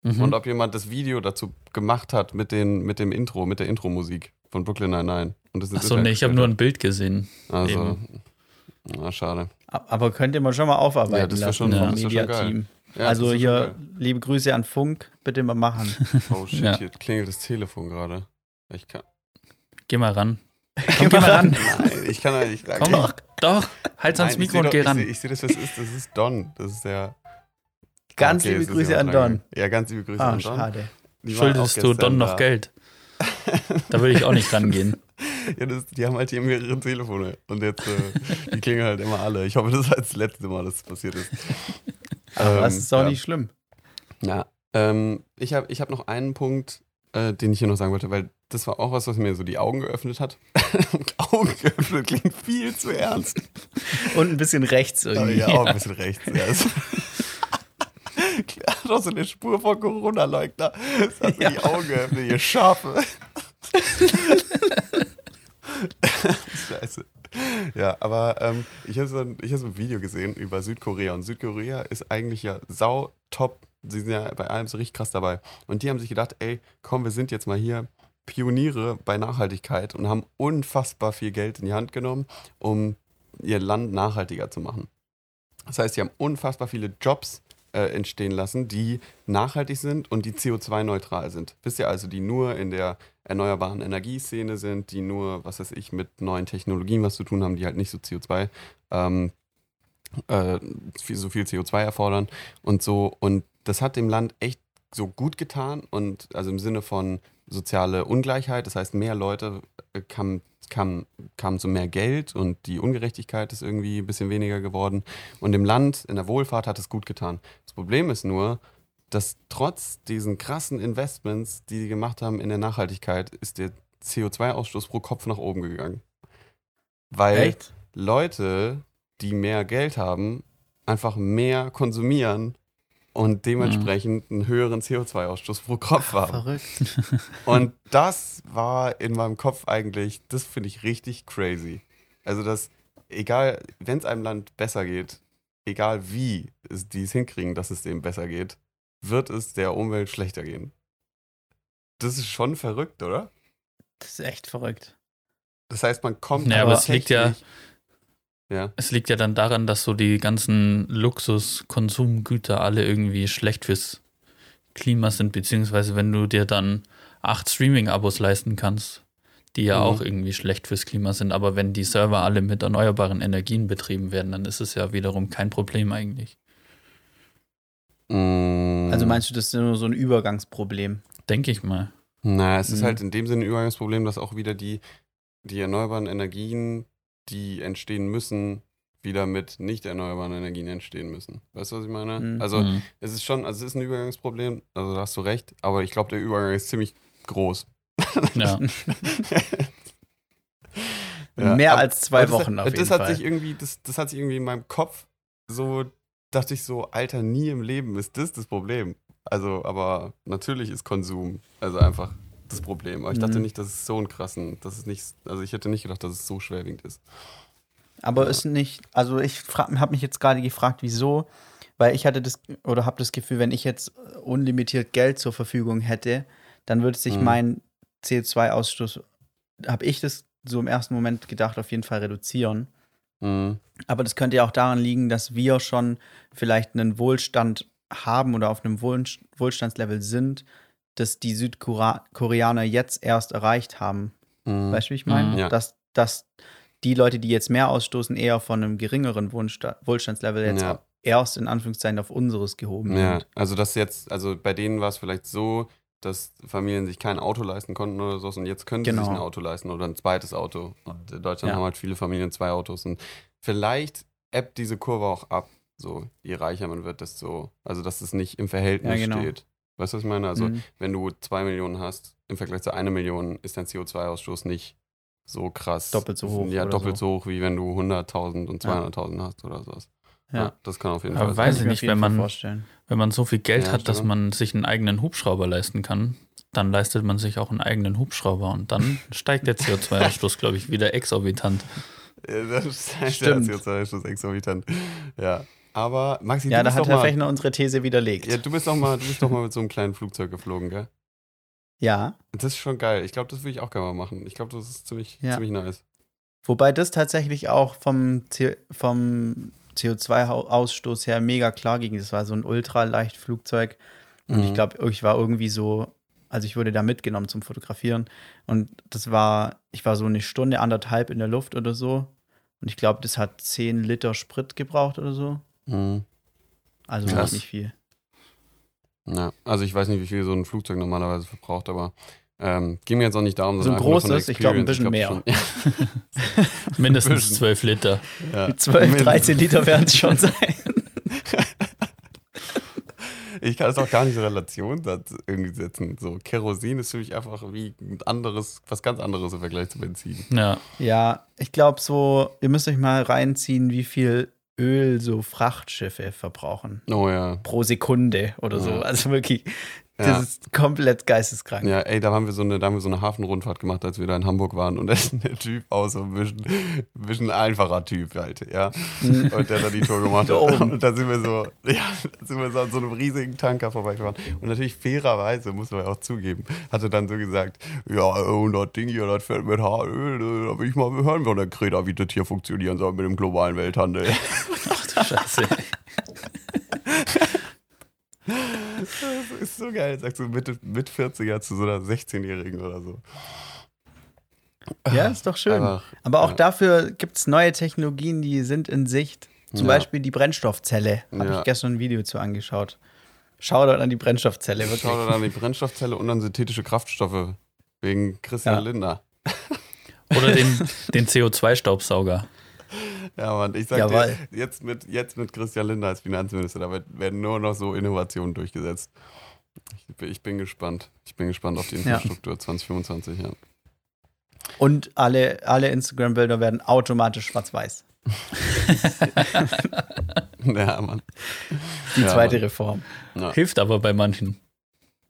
Mhm. und ob jemand das Video dazu gemacht hat mit, den, mit dem Intro, mit der Intro-Musik von Brooklyn Nine-Nine. Und das ins Achso, Internet nee, ich habe nur ein Bild gesehen. Also, na, schade. Aber könnte man schon mal aufarbeiten Ja, das lassen schon- geil. Media-Team. Ja, also ist hier, liebe Grüße an Funk, bitte mal machen. [laughs] Oh shit, Ja. hier klingelt das Telefon gerade. Ich kann. Geh mal ran. Komm, [laughs] geh mal ran. Nein, ich kann halt nicht. Komm doch. Doch. Halt's ans Mikro seh und geh ich ran. seh- Ich sehe das, was es ist. Das ist Don. Das ist der. Ganz Okay, liebe ist Grüße ja an Don. Ja, ganz liebe Grüße Ah, an Don. schade. Die Schuldest du Don noch da. Geld? [laughs] Da würde ich auch nicht rangehen. Ja, das, die haben halt hier mehrere Telefone und jetzt, äh, die klingen halt immer alle. Ich hoffe, das ist halt das letzte Mal, dass es passiert ist. [laughs] Aber Ähm, das ist doch ja. nicht schlimm. Ja, ähm, ich habe ich hab noch einen Punkt, äh, den ich hier noch sagen wollte, weil das war auch was, was mir so die Augen geöffnet hat. [laughs] Augen geöffnet klingt viel zu ernst. Und ein bisschen rechts irgendwie. ja, auch ein [laughs] bisschen rechts. Ja. Hat auch so eine Spur von Corona-Leugner. Das hat mir die Augen geöffnet, ihr Schafe. Scheiße. Ja, aber ähm, ich habe so, ein- hab so ein Video gesehen über Südkorea und Südkorea ist eigentlich ja sau top. Sie sind ja bei allem so richtig krass dabei. Und die haben sich gedacht, ey, komm, wir sind jetzt mal hier Pioniere bei Nachhaltigkeit und haben unfassbar viel Geld in die Hand genommen, um ihr Land nachhaltiger zu machen. Das heißt, sie haben unfassbar viele Jobs äh, entstehen lassen, die nachhaltig sind und die CO2-neutral sind. Wisst ihr also, die nur in der erneuerbaren Energieszene sind, die nur, was weiß ich, mit neuen Technologien was zu tun haben, die halt nicht so CO2, ähm, äh, so viel CO2 erfordern und so. Und das hat dem Land echt so gut getan und also im Sinne von soziale Ungleichheit, das heißt, mehr Leute kamen kam, kam zu mehr Geld und die Ungerechtigkeit ist irgendwie ein bisschen weniger geworden. Und im Land, in der Wohlfahrt hat es gut getan. Das Problem ist nur, dass trotz diesen krassen Investments, die die gemacht haben in der Nachhaltigkeit, ist der CO2-Ausstoß pro Kopf nach oben gegangen. Weil Echt? Leute, die mehr Geld haben, einfach mehr konsumieren und dementsprechend einen höheren CO2-Ausstoß pro Kopf haben. Verrückt. [laughs] Und das war in meinem Kopf eigentlich, das finde ich richtig crazy. Also, dass, egal, wenn es einem Land besser geht, egal wie es, die es hinkriegen, dass es dem besser geht, wird es der Umwelt schlechter gehen. Das ist schon verrückt, oder? Das ist echt verrückt. Das heißt, man kommt Ja, aber aber es liegt ja- Ja, Es liegt ja dann daran, dass so die ganzen Luxuskonsumgüter alle irgendwie schlecht fürs Klima sind, beziehungsweise wenn du dir dann acht Streaming-Abos leisten kannst, die ja Mhm. auch irgendwie schlecht fürs Klima sind, aber wenn die Server alle mit erneuerbaren Energien betrieben werden, dann ist es ja wiederum kein Problem eigentlich. Mm, Also meinst du, das ist nur so ein Übergangsproblem? Denke ich mal. Na, es ist Mhm. halt in dem Sinne ein Übergangsproblem, dass auch wieder die, die erneuerbaren Energien, die entstehen müssen, wieder mit nicht erneuerbaren Energien entstehen müssen. Weißt du, was ich meine? Mhm. Also Mhm. es ist schon, also es ist ein Übergangsproblem, also da hast du recht, aber ich glaube, der Übergang ist ziemlich groß. [laughs] Ja. [laughs] Ja, Mehr aber- als zwei das Wochen hat, auf das jeden hat Fall. Sich irgendwie, das, das hat sich irgendwie in meinem Kopf so, dachte ich so, Alter, nie im Leben ist das das Problem. Also, aber natürlich ist Konsum, also einfach das Problem. Aber ich dachte Mhm. nicht, dass es so einen krassen, dass es nicht, also ich hätte nicht gedacht, dass es so schwerwiegend ist. Aber Ja. ist nicht, also ich habe mich jetzt gerade gefragt, wieso, weil ich hatte das oder habe das Gefühl, wenn ich jetzt unlimitiert Geld zur Verfügung hätte, dann würde sich Mhm. mein CO2-Ausstoß, habe ich das so im ersten Moment gedacht, auf jeden Fall reduzieren. Mhm. Aber das könnte ja auch daran liegen, dass wir schon vielleicht einen Wohlstand haben oder auf einem Wohlst- Wohlstandslevel sind, das die Südkoreaner jetzt erst erreicht haben. Mhm. Weißt du, wie ich meine? Mhm. Ja. Dass, dass die Leute, die jetzt mehr ausstoßen, eher von einem geringeren Wohlstandslevel jetzt Ja. erst in Anführungszeichen auf unseres gehoben Ja, sind. also das jetzt, also bei denen war es vielleicht so, dass Familien sich kein Auto leisten konnten oder so und jetzt können sie Genau. sich ein Auto leisten oder ein zweites Auto. Und in Deutschland Ja. haben halt viele Familien zwei Autos und vielleicht ebbt diese Kurve auch ab. So, je reicher man wird, desto, also dass es nicht im Verhältnis Ja, genau. steht. Weißt du, was ich meine? Also, Mhm. wenn du zwei Millionen hast, im Vergleich zu einer Million ist dein CO2-Ausstoß nicht so krass. Doppelt so hoch Ja, oder doppelt so. so hoch, wie wenn du 100.000 und Ja. 200.000 hast oder sowas. Ja. Ja, das kann auf jeden Aber Fall weiß Kann ich nicht, wenn man- vorstellen. Wenn man so viel Geld Ja, hat, dass man sich einen eigenen Hubschrauber leisten kann, dann leistet man sich auch einen eigenen Hubschrauber und dann [laughs] steigt der CO2-Ausstoß, glaube ich, wieder exorbitant. Ja, Das ist halt Stimmt. der CO2-Ausstoß exorbitant. Ja. Aber Maxi, Ja, du da bist hat doch Herr mal, Fechner unsere These widerlegt. ja, du bist doch mal, du bist doch mal mit so einem kleinen Flugzeug geflogen, gell? ja. Das ist schon geil. Ich glaube, das würde ich auch gerne mal machen. Ich glaube, das ist ziemlich, Ja. ziemlich nice. Wobei das tatsächlich auch vom, vom CO2-Ausstoß her mega klar ging. Das war so ein ultraleicht Flugzeug. Und ich Mhm. glaube, ich war irgendwie so, also ich wurde da mitgenommen zum Fotografieren. Und das war, ich war so eine Stunde, anderthalb in der Luft oder so. Und ich glaube, das hat 10 Liter Sprit gebraucht oder so. Mhm. Also Krass. nicht viel. Ja, also ich weiß nicht, wie viel so ein Flugzeug normalerweise verbraucht, aber ähm, ging mir jetzt auch nicht darum, So ein sondern von der großes, ich glaub, ein bisschen glaub [laughs] [laughs] Mindestens Bisschen. 12 Liter. schon. Ja. 12, 13 Liter werden es schon sein. [laughs] ich kann es auch gar nicht in Relation irgendwie setzen. So, Kerosin ist für mich einfach wie ein anderes, was ganz anderes im Vergleich zu Benzin. Ja. Ja, ich glaube so, ihr müsst euch mal reinziehen, wie viel Öl so Frachtschiffe verbrauchen. Oh ja. Pro Sekunde oder so. Ja. Also wirklich, das ist komplett geisteskrank. Ja, ey, da haben wir so eine, da haben wir so eine Hafenrundfahrt gemacht, als wir da in Hamburg waren. Und [laughs] da ist der Typ auch so ein bisschen, ein bisschen einfacher Typ halt, ja. Und der hat dann die Tour gemacht. [laughs] Da oben. Und da sind wir so, ja, da sind wir so an so einem riesigen Tanker vorbeigefahren. Und natürlich fairerweise, muss man ja auch zugeben, hatte dann so gesagt, ja, und das Ding hier, das fährt mit Haaröl, da will ich mal hören von der Kreta, wie das hier funktionieren soll mit dem globalen Welthandel. [laughs] Ach du Scheiße. Das ist so geil, sagst du mit, mit 40er zu so einer 16-Jährigen oder so. Ja, ist doch schön. Einfach, Aber auch ja. dafür gibt es neue Technologien, die sind in Sicht. Zum Ja. Beispiel die Brennstoffzelle. Habe Ja. ich gestern ein Video zu angeschaut. Shoutout an die Brennstoffzelle, wirklich. Schau dir dann die Brennstoffzelle und dann synthetische Kraftstoffe wegen Christian Ja. Lindner. Oder den, den CO2-Staubsauger. [laughs] Ja, Mann, ich sag Jawohl. dir, jetzt mit, jetzt mit Christian Lindner als Finanzminister, da werden nur noch so Innovationen durchgesetzt. Ich, bin- ich bin gespannt. Ich bin gespannt auf die Infrastruktur 2025, ja. Und alle, alle Instagram-Bilder werden automatisch schwarz-weiß. [laughs] Ja, Mann. Die Ja, zweite Mann. Reform. Hilft aber bei manchen.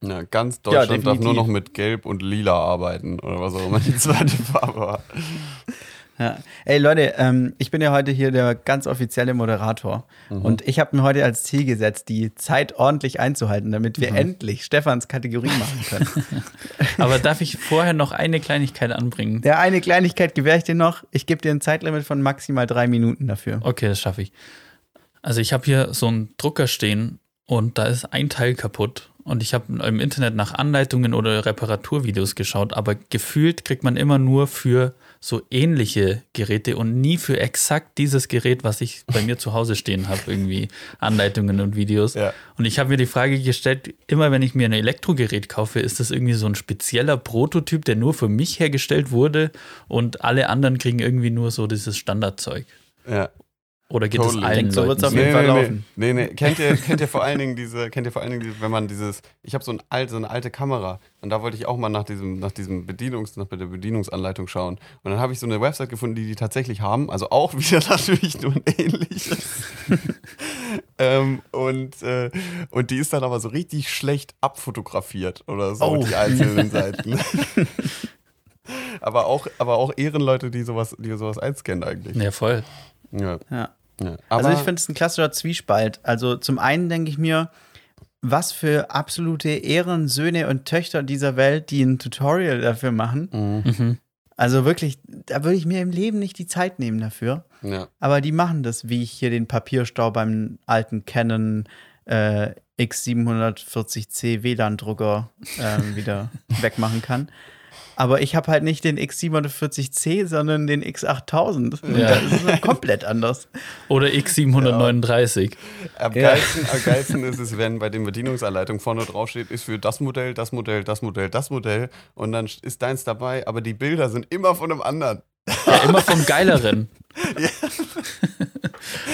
Ja, ganz Deutschland darf nur noch mit Gelb und Lila arbeiten oder was auch immer die [laughs] zweite Farbe war. Ja. Ey Leute, ähm, ich bin ja heute hier der ganz offizielle Moderator. Mhm. Und ich habe mir heute als Ziel gesetzt, die Zeit ordentlich einzuhalten, damit Mhm. wir endlich Stefans Kategorie machen können. [laughs] Aber darf ich vorher noch eine Kleinigkeit anbringen? Der eine Kleinigkeit gewähre ich dir noch. Ich gebe dir ein Zeitlimit von maximal drei Minuten dafür. Okay, das schaffe ich. Also ich habe hier so einen Drucker stehen und da ist ein Teil kaputt. Und ich habe im Internet nach Anleitungen oder Reparaturvideos geschaut, aber gefühlt kriegt man immer nur für so ähnliche Geräte und nie für exakt dieses Gerät, was ich bei mir zu Hause stehen habe, irgendwie Anleitungen und Videos. Ja. Und ich habe mir die Frage gestellt, immer wenn ich mir ein Elektrogerät kaufe, ist das irgendwie so ein spezieller Prototyp, der nur für mich hergestellt wurde und alle anderen kriegen irgendwie nur so dieses Standardzeug. Ja. Oder geht Totally. es allen so wird's Leuten auf jeden Nee, Fall laufen. Nee, nee. Kennt ihr, [laughs] kennt ihr vor allen Dingen diese, kennt ihr vor allen Dingen, diese, wenn man dieses, ich habe so, ein alt, so eine alte Kamera und da wollte ich auch mal nach diesem, nach diesem Bedienungs, nach der Bedienungsanleitung schauen. Und dann habe ich so eine Website gefunden, die die tatsächlich haben, also auch [laughs] wieder natürlich nur ein ähnliches. [laughs] ähm, und, äh, und die ist dann aber so richtig schlecht abfotografiert oder so, Oh. die einzelnen Seiten. aber auch, aber auch Ehrenleute, die sowas, die sowas einscannen eigentlich. Ja, voll. Ja. Ja. ja. Also ich finde es ein klassischer Zwiespalt. Also zum einen denke ich mir, was für absolute Ehrensöhne und Töchter dieser Welt, die ein Tutorial dafür machen. Mhm. Also wirklich, da würde ich mir im Leben nicht die Zeit nehmen dafür. ja. Aber die machen das, wie ich hier den Papierstau beim alten Canon äh, X740C WLAN-Drucker ähm, wieder [laughs] wegmachen kann. Aber ich habe halt nicht den X740C, sondern den X8000. Und Ja. Das ist halt komplett anders. [laughs] Oder X739. Am, Ja. geilsten, am geilsten ist es, wenn bei den [laughs] Bedienungsanleitungen vorne drauf steht, ist für das Modell, das Modell, das Modell, das Modell und dann ist deins dabei, aber die Bilder sind immer von einem anderen. Ja, immer vom Geileren. [laughs]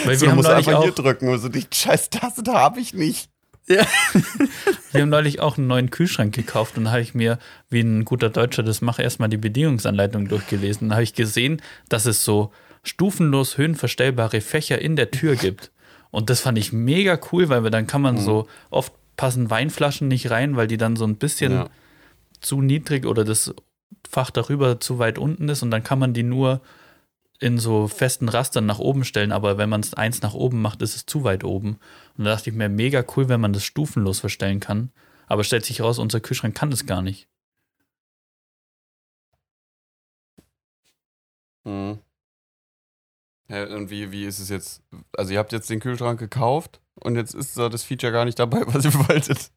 Weil So, wir haben, musst einfach hier auch, drücken und so, die scheiß Tasse, da habe ich nicht. [laughs] wir haben neulich auch einen neuen Kühlschrank gekauft und da habe ich mir, wie ein guter Deutscher das mache, erstmal die Bedienungsanleitung durchgelesen. Da habe ich gesehen, dass es so stufenlos höhenverstellbare Fächer in der Tür gibt. Und das fand ich mega cool, weil dann kann man so, oft passen Weinflaschen nicht rein, weil die dann so ein bisschen Ja. zu niedrig oder das Fach darüber zu weit unten ist und dann kann man die nur in so festen Rastern nach oben stellen, aber wenn man es eins nach oben macht, ist es zu weit oben. Und da dachte ich mir, mega cool, wenn man das stufenlos verstellen kann. Aber stellt sich raus, unser Kühlschrank kann das gar nicht. Mhm. Ja, und wie, wie ist es jetzt? Also ihr habt jetzt den Kühlschrank gekauft und jetzt ist da das Feature gar nicht dabei, [laughs] was ihr wolltet.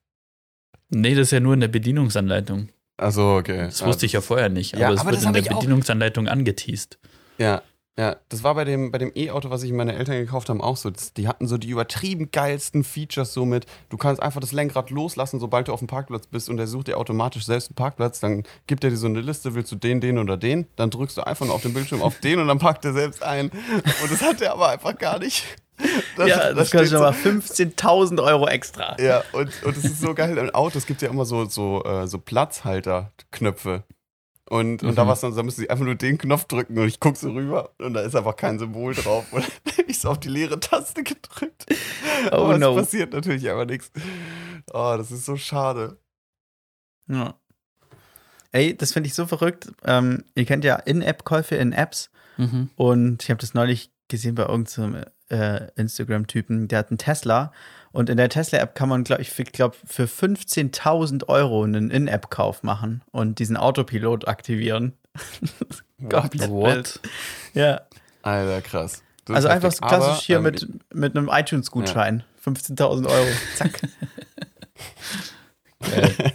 Nee, das ist ja nur in der Bedienungsanleitung. Also okay. Das wusste ich ja vorher nicht, Ja, aber es aber wird in der auch. Bedienungsanleitung angeteased. Ja, ja, das war bei dem bei dem E-Auto, was sich meine Eltern gekauft haben, auch so. Das, die hatten so die übertrieben geilsten Features so mit, du kannst einfach das Lenkrad loslassen, sobald du auf dem Parkplatz bist und er sucht dir automatisch selbst einen Parkplatz, dann gibt er dir so eine Liste, willst du den, den oder den, dann drückst du einfach nur auf den Bildschirm auf den und dann packt er selbst ein. Und das hat er aber einfach gar nicht. Das, ja, das, steht kostet so- aber 15.000 Euro extra. Ja, und, und es ist so geil, in Autos gibt es ja immer so, so, äh, so Platzhalter-Knöpfe. Und, und da Mhm. war's dann, da müssen sie einfach nur den Knopf drücken und ich gucke so rüber und da ist einfach kein Symbol drauf. Und [laughs] dann hab ich so auf die leere Taste gedrückt. Oh aber no. es passiert natürlich aber nichts. Oh, das ist so schade. Ja. Ey, das finde ich so verrückt. Ähm, ihr kennt ja In-App-Käufe in Apps. Mhm. Und ich habe das neulich gesehen bei irgendeinem äh, Instagram-Typen, der hat einen Tesla. Und in der Tesla-App kann man, glaube ich, für, glaub, für 15.000 Euro einen In-App-Kauf machen und diesen Autopilot aktivieren. [laughs] Komplett. What? Ja. Alter, krass. Das Also einfach so klassisch Aber, hier ähm, mit, mit einem iTunes-Gutschein. 15.000 Euro. Zack. [laughs] [laughs]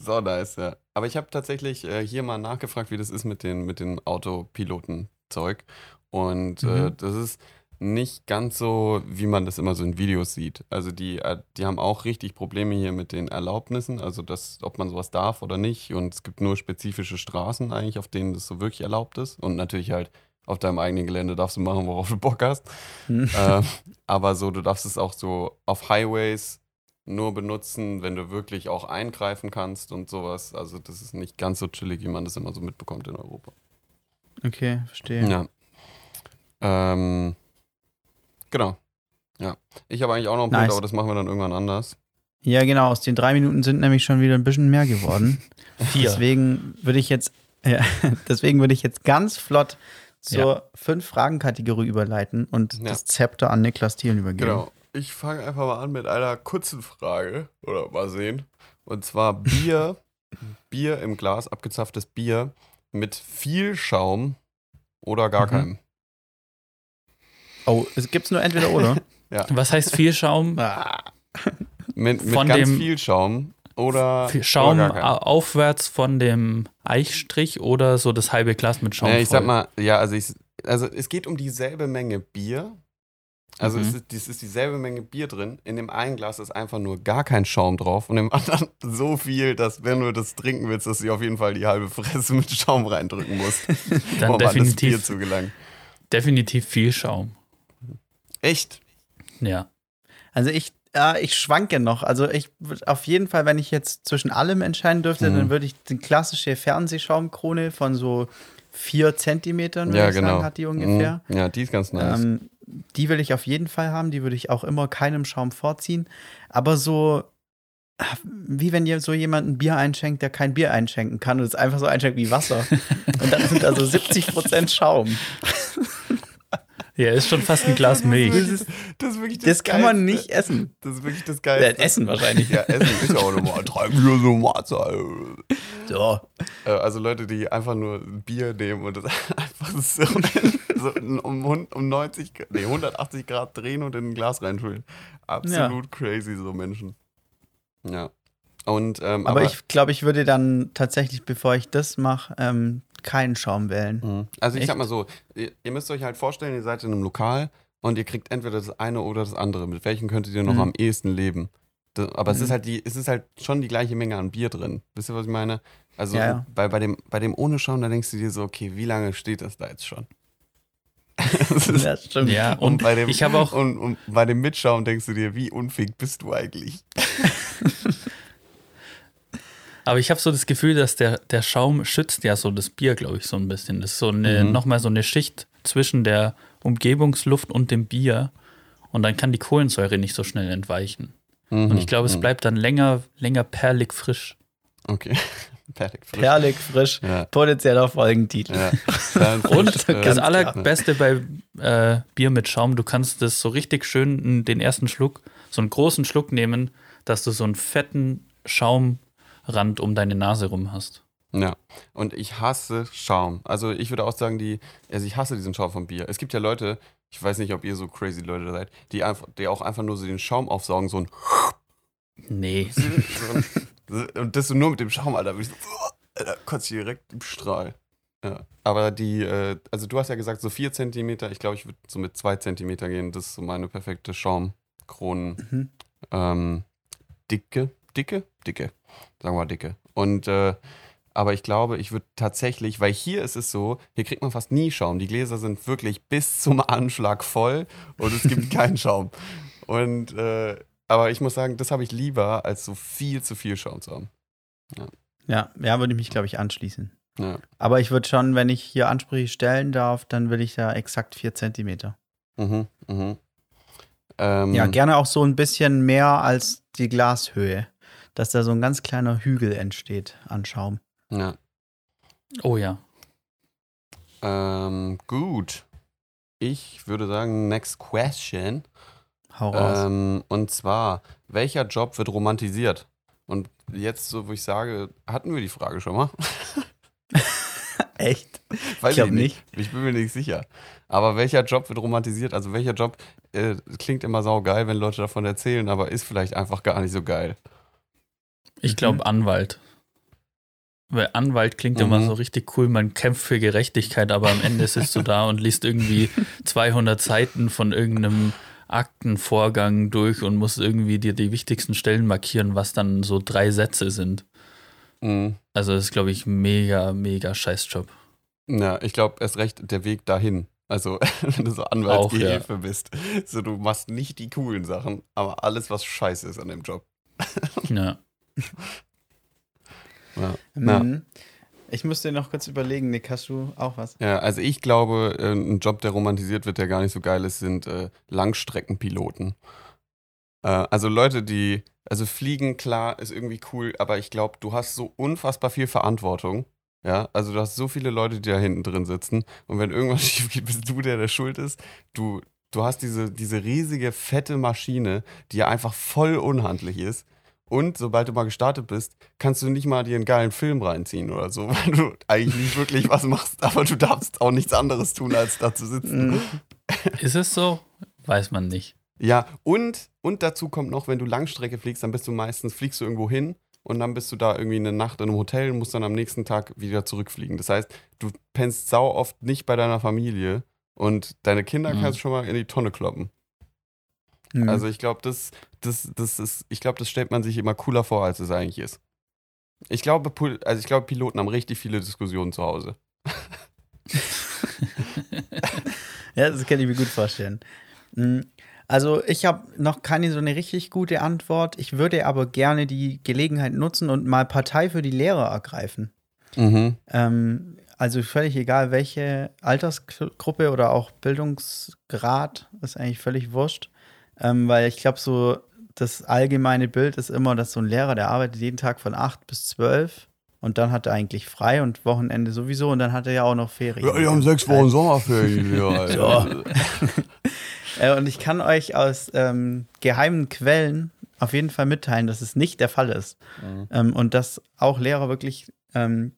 So nice, ja. Aber ich habe tatsächlich äh, hier mal nachgefragt, wie das ist mit den, mit den Autopiloten-Zeug. Und äh, Mhm. das ist nicht ganz so, wie man das immer so in Videos sieht. Also die, äh, die haben auch richtig Probleme hier mit den Erlaubnissen, also das, ob man sowas darf oder nicht. Und es gibt nur spezifische Straßen eigentlich, auf denen das so wirklich erlaubt ist. Und natürlich halt auf deinem eigenen Gelände darfst du machen, worauf du Bock hast. Hm. [laughs] äh, aber so, du darfst es auch so auf Highways nur benutzen, wenn du wirklich auch eingreifen kannst und sowas. Also das ist nicht ganz so chillig, wie man das immer so mitbekommt in Europa. Okay, verstehe. Ja. Ähm, genau. Ja. Ich habe eigentlich auch noch einen Nice. Punkt, aber das machen wir dann irgendwann anders. Ja, genau. Aus den drei Minuten sind nämlich schon wieder ein bisschen mehr geworden. [laughs] Vier. Deswegen würde ich jetzt, ja, [laughs] deswegen würde ich jetzt ganz flott zur Ja. fünf Fragen Kategorie überleiten und Ja. das Zepter an Niklas Thielen übergeben. Genau. Ich fange einfach mal an mit einer kurzen Frage. Oder mal sehen. Und zwar Bier. [laughs] Bier im Glas, abgezapftes Bier mit viel Schaum oder gar Mhm. keinem. Oh, es gibt's nur entweder oder. [laughs] Was heißt viel Schaum? ah. Mit, mit Von ganz dem- viel Schaum oder, Viel Schaum aufwärts von dem Eichstrich oder so das halbe Glas mit Schaum. Naja, ich sag voll? mal, ja, also, ich, also es geht um dieselbe Menge Bier. Also Mhm. es, ist, es ist dieselbe Menge Bier drin. In dem einen Glas ist einfach nur gar kein Schaum drauf und im anderen [laughs] so viel, dass wenn du das trinken willst, dass du auf jeden Fall die halbe Fresse mit Schaum reindrücken musst, Dann [laughs] um an das Bier definitiv, zu gelangen. definitiv viel Schaum. Echt? Ja. Also ich, ja, ich schwanke noch. Also ich auf jeden Fall, wenn ich jetzt zwischen allem entscheiden dürfte, Mhm. dann würde ich die klassische Fernsehschaumkrone von so vier Zentimetern, würde Ja, ich genau. sagen, hat die ungefähr. Mhm. Ja, die ist ganz nice. Ähm, die will ich auf jeden Fall haben. Die würde ich auch immer keinem Schaum vorziehen. Aber so, wie wenn ihr so jemand ein Bier einschenkt, der kein Bier einschenken kann und es einfach so einschenkt wie Wasser. [laughs] und dann sind da so 70% Schaum. Ja, ist schon fast ein Glas Milch. [laughs] das, ist, das ist wirklich das Das kann man nicht essen. Das ist wirklich das Ja, Geilste. essen wahrscheinlich. Ja, Essen ist ja auch nochmal drei [laughs] Bier so Mahlzeit. So. Äh, Also Leute, die einfach nur Bier nehmen und das [laughs] einfach so, so um, um 90, Grad- nee, 180 Grad drehen und in ein Glas reinfüllen. Absolut crazy, so Menschen. Ja. Und, ähm, Aber, ich glaube, ich würde dann tatsächlich, bevor ich das mache, ähm, keinen Schaum wählen. Mhm. Also ich Echt? sag mal so, ihr, ihr müsst euch halt vorstellen, ihr seid in einem Lokal und ihr kriegt entweder das eine oder das andere. Mit welchem könntet ihr noch Mhm. am ehesten leben? Das, aber es Mhm. ist halt die, es ist halt schon die gleiche Menge an Bier drin. Wisst ihr, was ich meine? Also Ja, ja. Bei, bei, dem, bei dem ohne Schaum, da denkst du dir so, okay, wie lange steht das da jetzt schon? [laughs] Das ist- Ja, stimmt. Ja, und, und bei dem, ich habe auch, und, und bei dem Mitschaum denkst du dir, wie unfähig bist du eigentlich? [laughs] [laughs] aber ich habe so das Gefühl, dass der, der Schaum schützt ja so das Bier, glaube ich, so ein bisschen. Das ist so eine, Mhm. nochmal so eine Schicht zwischen der Umgebungsluft und dem Bier. Und dann kann die Kohlensäure nicht so schnell entweichen. Und ich glaube, es Mhm. bleibt dann länger, länger perlig frisch. Okay. [laughs] Fertig. frisch. Perlig, frisch, Ja. potenzieller Folgentitel. Ja. [laughs] Und das Allerbeste bei äh, Bier mit Schaum, du kannst das so richtig schön den ersten Schluck, so einen großen Schluck nehmen, dass du so einen fetten Schaumrand um deine Nase rum hast. Ja, und ich hasse Schaum. Also ich würde auch sagen, die, also ich hasse diesen Schaum vom Bier. Es gibt ja Leute, ich weiß nicht, ob ihr so crazy Leute seid, die einfach, die auch einfach nur so den Schaum aufsaugen, so ein, Nee. [laughs] und das so nur mit dem Schaum, Alter. Ich so, Alter, kotzt direkt im Strahl. Ja, aber die, äh, also du hast ja gesagt, so vier Zentimeter, ich glaube, ich würde so mit zwei Zentimeter gehen. Das ist so meine perfekte Schaumkronen. Mhm. Ähm, dicke, dicke, dicke. Sagen wir mal dicke. Und äh, Aber ich glaube, ich würde tatsächlich, weil hier ist es so, hier kriegt man fast nie Schaum. Die Gläser sind wirklich bis zum Anschlag voll und es gibt [laughs] keinen Schaum. Und äh, aber ich muss sagen, das habe ich lieber, als so viel zu viel Schaum zu haben. Ja, ja, würde ich mich, glaube ich, anschließen. Ja. Aber ich würde schon, wenn ich hier Ansprüche stellen darf, dann will ich da exakt vier Zentimeter. Mhm, mhm. Ähm, Ja, gerne auch so ein bisschen mehr als die Glashöhe. Dass da so ein ganz kleiner Hügel entsteht an Schaum. ja. Oh ja. Ähm, gut. Ich würde sagen, next question. Hau raus. Ähm, und zwar, welcher Job wird romantisiert? Und jetzt, so wo ich sage, hatten wir die Frage schon mal? [laughs] Echt? Weiß Ich glaub Ich bin mir nicht sicher. Aber welcher Job wird romantisiert? Also welcher Job äh, klingt immer saugeil, wenn Leute davon erzählen, aber ist vielleicht einfach gar nicht so geil. Ich glaube Anwalt. Weil Anwalt klingt Mhm. immer so richtig cool, man kämpft für Gerechtigkeit, aber am Ende sitzt du da und liest irgendwie [laughs] 200 Seiten von irgendeinem Aktenvorgang durch und musst irgendwie dir die wichtigsten Stellen markieren, was dann so drei Sätze sind. Mhm. Also das ist, glaube ich, mega, mega Scheißjob. Ja, ich glaube, erst recht der Weg dahin. Also, [laughs] wenn du so Anwaltsgehilfe bist. So, du machst nicht die coolen Sachen, aber alles, was scheiße ist an dem Job. Ja. [laughs] Ja. Mhm. Ich müsste noch kurz überlegen, Nick, hast du auch was? Ja, also ich glaube, äh, ein Job, der romantisiert wird, der gar nicht so geil ist, sind äh, Langstreckenpiloten. Äh, also Leute, die, also fliegen, klar, ist irgendwie cool, aber ich glaube, du hast so unfassbar viel Verantwortung. Ja, also du hast so viele Leute, die da hinten drin sitzen und wenn irgendwas [laughs] schief geht, bist du der, der schuld ist. Du, du hast diese, diese riesige, fette Maschine, die ja einfach voll unhandlich ist. Und sobald du mal gestartet bist, kannst du nicht mal dir einen geilen Film reinziehen oder so, [laughs] weil du eigentlich nicht wirklich was machst, aber du darfst auch nichts anderes tun, als da zu sitzen. Mhm. Ist es so? Weiß man nicht. Ja, und, und dazu kommt noch, wenn du Langstrecke fliegst, dann bist du meistens, fliegst du irgendwo hin und dann bist du da irgendwie eine Nacht in einem Hotel und musst dann am nächsten Tag wieder zurückfliegen. Das heißt, du pennst sau oft nicht bei deiner Familie und deine Kinder Mhm. kannst du schon mal in die Tonne kloppen. Mhm. Also ich glaube, das, das, das ist, ich glaube, das stellt man sich immer cooler vor, als es eigentlich ist. Ich glaube, also ich glaube, Piloten haben richtig viele Diskussionen zu Hause. [laughs] Ja, das kann ich mir gut vorstellen. Mm, Also, ich habe noch keine so eine richtig gute Antwort. Ich würde aber gerne die Gelegenheit nutzen und mal Partei für die Lehrer ergreifen. Mhm. Ähm, also völlig egal, welche Altersgruppe oder auch Bildungsgrad, ist eigentlich völlig wurscht. Ähm, weil ich glaube, so das allgemeine Bild ist immer, dass so ein Lehrer, der arbeitet jeden Tag von 8 bis 12 und dann hat er eigentlich frei und Wochenende sowieso und dann hat er ja auch noch Ferien. Sommerferien. Ja, [laughs] So. [laughs] Äh, und ich kann euch aus ähm, geheimen Quellen auf jeden Fall mitteilen, dass es nicht der Fall ist. Mhm. Ähm, und dass auch Lehrer wirklich ähm,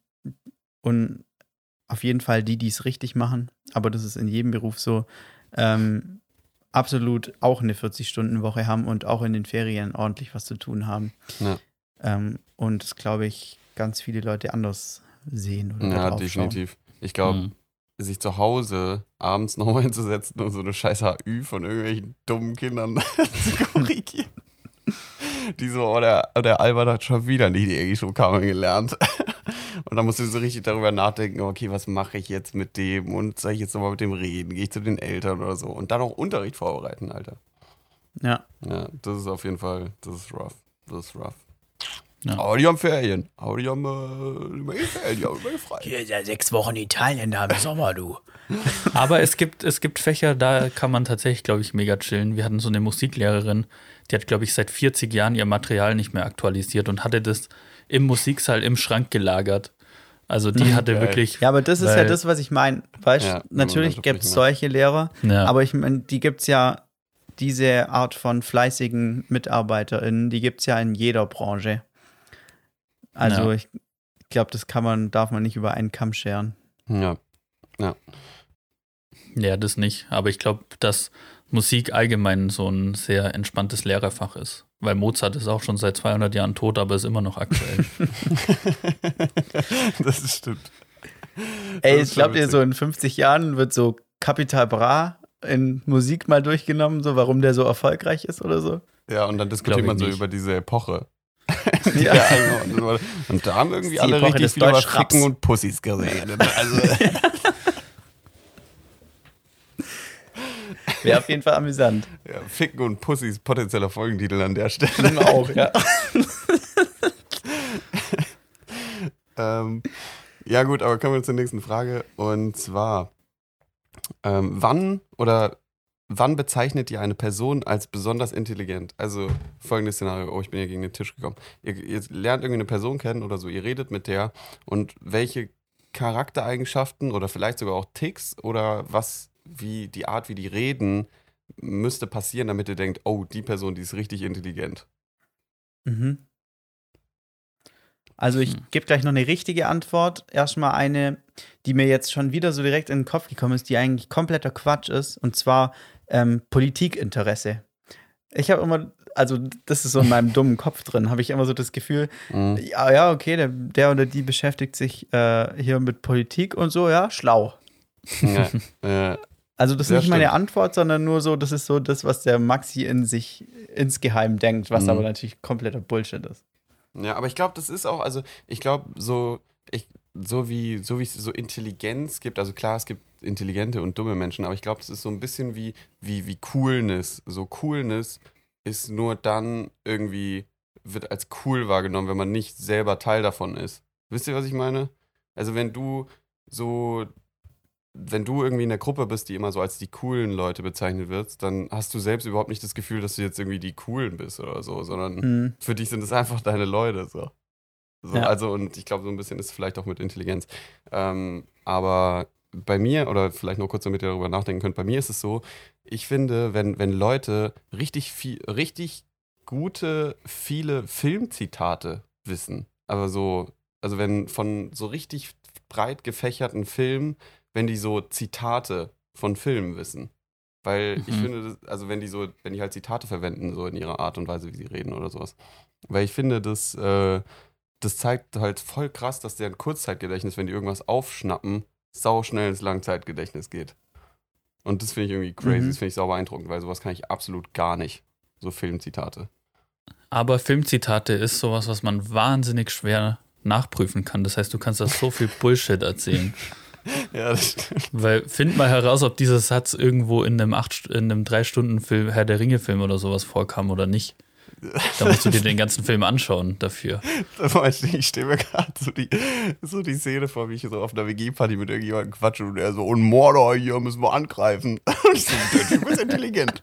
und auf jeden Fall die, die es richtig machen, aber das ist in jedem Beruf so, ähm, absolut auch eine 40-Stunden-Woche haben und auch in den Ferien ordentlich was zu tun haben. Ja. Ähm, und das glaube ich, ganz viele Leute anders sehen oder Ja, definitiv. Ich glaube, Mhm. sich zu Hause abends [laughs] nochmal hinzusetzen und so eine scheiß HÜ von irgendwelchen dummen Kindern [laughs] zu korrigieren. Die so, oh, der, oh, der Albert hat schon wieder nicht die Englischvokabeln gelernt. Und dann musst du so richtig darüber nachdenken, okay, was mache ich jetzt mit dem und soll ich jetzt nochmal mit dem reden? Gehe ich zu den Eltern oder so? Und dann auch Unterricht vorbereiten, Alter. Ja. Ja, das ist auf jeden Fall, das ist rough. Das ist rough. Ja. Aber die haben Ferien. Aber die haben äh, die haben Ferien, die haben immer frei. Hier seit sechs Wochen Italien da im Sommer, du. [laughs] Aber es gibt, es gibt Fächer, da kann man tatsächlich, glaube ich, mega chillen. Wir hatten so eine Musiklehrerin, die hat, glaube ich, seit 40 Jahren ihr Material nicht mehr aktualisiert und hatte das im Musiksaal im Schrank gelagert. Also die hatte Geil. wirklich. Ja, aber das ist ja das, was ich meine. Weißt Ja, natürlich gibt es solche Lehrer, Ja. aber ich meine, die gibt es ja, diese Art von fleißigen MitarbeiterInnen, die gibt es ja in jeder Branche. Also Ja. ich glaube, das kann man, darf man nicht über einen Kamm scheren. Ja. Ja, das nicht. Aber ich glaube, dass Musik allgemein so ein sehr entspanntes Lehrerfach ist. Weil Mozart ist auch schon seit 200 Jahren tot, aber ist immer noch aktuell. [laughs] das stimmt. Ey, Das ist ich glaube dir, so in 50 Jahren wird so Capital Bra in Musik mal durchgenommen, so warum der so erfolgreich ist oder so. Ja, und dann diskutiert man so nicht. über diese Epoche. [laughs] ja. eingeordnet wurde. Und da haben irgendwie alle Epoche richtig viel über. Ficken und Pussys geredet. Also, [laughs] [laughs] Wäre auf jeden Fall amüsant. ja, Ficken und Pussys, potenzieller Folgentitel an der Stelle. auch, ja. [laughs] ähm, ja, gut, aber kommen wir zur nächsten Frage. Und zwar, ähm, wann oder wann bezeichnet ihr eine Person als besonders intelligent? Also folgendes Szenario, oh, ich bin hier gegen den Tisch gekommen. Ihr, ihr lernt irgendwie eine Person kennen oder so, ihr redet mit der und welche Charaktereigenschaften oder vielleicht sogar auch Ticks oder was, wie die Art, wie die reden, müsste passieren, damit ihr denkt, oh, die Person, die ist richtig intelligent. Mhm. Also ich Hm. gebe gleich noch eine richtige Antwort. Erstmal eine, die mir jetzt schon wieder so direkt in den Kopf gekommen ist, die eigentlich kompletter Quatsch ist, und zwar ähm, Politikinteresse. Ich habe immer, also das ist so in meinem [laughs] dummen Kopf drin, habe ich immer so das Gefühl, Mhm. ja, ja, okay, der, der oder die beschäftigt sich äh, hier mit Politik und so, ja, schlau. Ja, [laughs] äh, Also das ist nicht meine stimmt. Antwort, sondern nur so, das ist so das, was der Maxi in sich insgeheim denkt, was Mhm. aber natürlich kompletter Bullshit ist. Ja, aber ich glaube, das ist auch, also ich glaube, so, ich, so wie, so wie es so Intelligenz gibt, also klar, es gibt intelligente und dumme Menschen, aber ich glaube, es ist so ein bisschen wie, wie, wie Coolness. So Coolness ist nur dann irgendwie, wird als cool wahrgenommen, wenn man nicht selber Teil davon ist. Wisst ihr, was ich meine? Also wenn du so, wenn du irgendwie in der Gruppe bist, die immer so als die coolen Leute bezeichnet wird, dann hast du selbst überhaupt nicht das Gefühl, dass du jetzt irgendwie die coolen bist oder so, sondern Mhm. für dich sind es einfach deine Leute. So. so Ja. Also, und ich glaube, so ein bisschen ist es vielleicht auch mit Intelligenz. Ähm, aber bei mir, oder vielleicht noch kurz, damit ihr darüber nachdenken könnt, bei mir ist es so, ich finde, wenn, wenn Leute richtig viel, richtig gute, viele Filmzitate wissen, aber so, also wenn von so richtig breit gefächerten Filmen, wenn die so Zitate von Filmen wissen. Weil ich Mhm. finde, das, also wenn die so, wenn die halt Zitate verwenden, so in ihrer Art und Weise, wie sie reden oder sowas. Weil ich finde, das, äh, das zeigt halt voll krass, dass deren Kurzzeitgedächtnis, wenn die irgendwas aufschnappen, sau schnell ins Langzeitgedächtnis geht. Und das finde ich irgendwie crazy, Mhm. das finde ich sau beeindruckend, weil sowas kann ich absolut gar nicht. So Filmzitate. Aber Filmzitate ist sowas, was man wahnsinnig schwer nachprüfen kann. Das heißt, du kannst da so viel Bullshit erzählen. [laughs] [laughs] Ja, das stimmt. Weil find mal heraus, ob dieser Satz irgendwo in einem acht, in einem drei Stunden Film Herr der Ringe Film oder sowas vorkam oder nicht. Da musst du dir den ganzen Film anschauen dafür. [laughs] Ich stehe mir gerade so die, so die Szene vor, wie ich so auf einer WG-Party mit irgendjemandem quatsche und er so, und Mordor, hier müssen wir angreifen. [laughs] Und ich so, der Typ ist intelligent.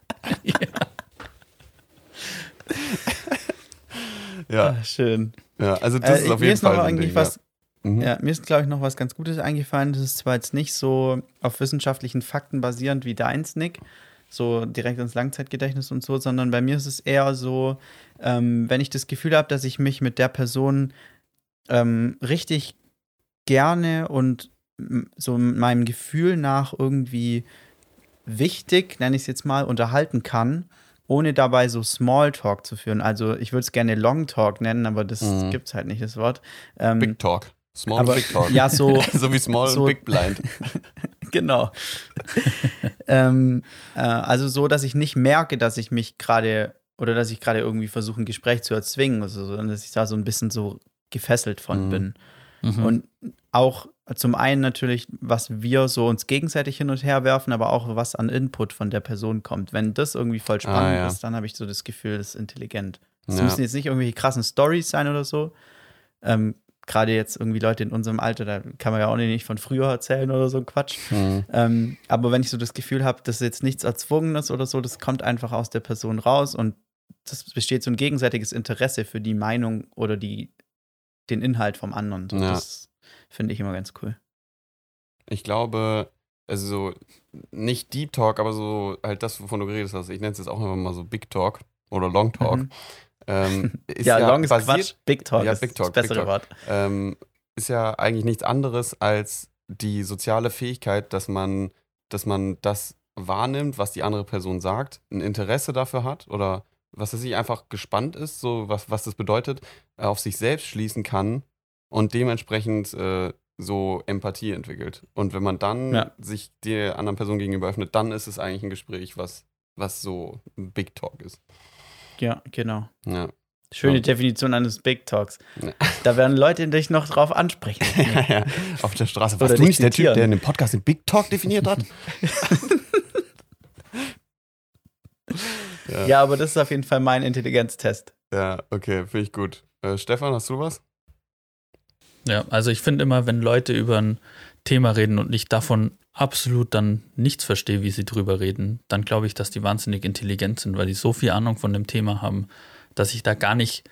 Ja, Ah, schön. ja, also das Äh, ist ich- auf jeden ist noch Fall ein eigentlich Ding, was, ja. Mhm. ja, mir ist, glaube ich, noch was ganz Gutes eingefallen. Das ist zwar jetzt nicht so auf wissenschaftlichen Fakten basierend wie deins, Nick, so direkt ins Langzeitgedächtnis und so, sondern bei mir ist es eher so, ähm, wenn ich das Gefühl habe, dass ich mich mit der Person ähm, richtig gerne und so meinem Gefühl nach irgendwie wichtig, nenne ich es jetzt mal, unterhalten kann, ohne dabei so Smalltalk zu führen. Also ich würde es gerne Long Talk nennen, aber das Mhm. gibt es halt nicht, das Wort. Ähm, Big Talk. Small aber- Big Talk. ja, so, [laughs] so wie Small so- Big Blind. [laughs] genau. ähm, äh, also so, dass ich nicht merke, dass ich mich gerade oder dass ich gerade irgendwie versuche, ein Gespräch zu erzwingen, also, sondern dass ich da so ein bisschen so gefesselt von Mhm. bin. Mhm. Und auch zum einen natürlich, was wir so uns gegenseitig hin und her werfen, aber auch was an Input von der Person kommt. Wenn das irgendwie voll spannend ja. ist, dann habe ich so das Gefühl, das ist intelligent. Es Ja. müssen jetzt nicht irgendwelche krassen Stories sein oder so. Ähm, Gerade jetzt irgendwie Leute in unserem Alter, da kann man ja auch nicht von früher erzählen oder so ein Quatsch. Mhm. Ähm, aber wenn ich so das Gefühl habe, das ist jetzt nichts Erzwungenes oder so, das kommt einfach aus der Person raus und das besteht so ein gegenseitiges Interesse für die Meinung oder die, den Inhalt vom anderen. So, Ja. Das finde ich immer ganz cool. Ich glaube, also so, nicht Deep Talk, aber so halt das, wovon du geredet hast. Ich nenne es jetzt auch einfach mal so Big Talk oder Long Talk. Mhm. Ähm, [laughs] ist ja, long ist basiert- Quatsch, Big Talk Ja, ist Big Talk, das bessere Big Wort. ähm, ist ja eigentlich nichts anderes als die soziale Fähigkeit, dass man, dass man das wahrnimmt, was die andere Person sagt, ein Interesse dafür hat oder was weiß ich, einfach gespannt ist, so was, was das bedeutet, äh, auf sich selbst schließen kann und dementsprechend äh, so Empathie entwickelt. Und wenn man dann Ja. sich der anderen Person gegenüber öffnet, dann ist es eigentlich ein Gespräch, was, was so Big Talk ist. Ja, genau. Ja. Schöne Ja. Definition eines Big Talks. Ja. Da werden Leute dich noch drauf ansprechen. [laughs] Ja, ja. Auf der Straße. Oder Warst du nicht der Typ, der in dem Podcast den Big Talk definiert hat? ja. [laughs] ja, aber das ist auf jeden Fall mein Intelligenztest. ja, okay, finde ich gut. Äh, Stefan, hast du was? Ja, also ich finde immer, wenn Leute über ein Thema reden und ich davon absolut dann nichts verstehe, wie sie drüber reden, dann glaube ich, dass die wahnsinnig intelligent sind, weil die so viel Ahnung von dem Thema haben, dass ich da gar nicht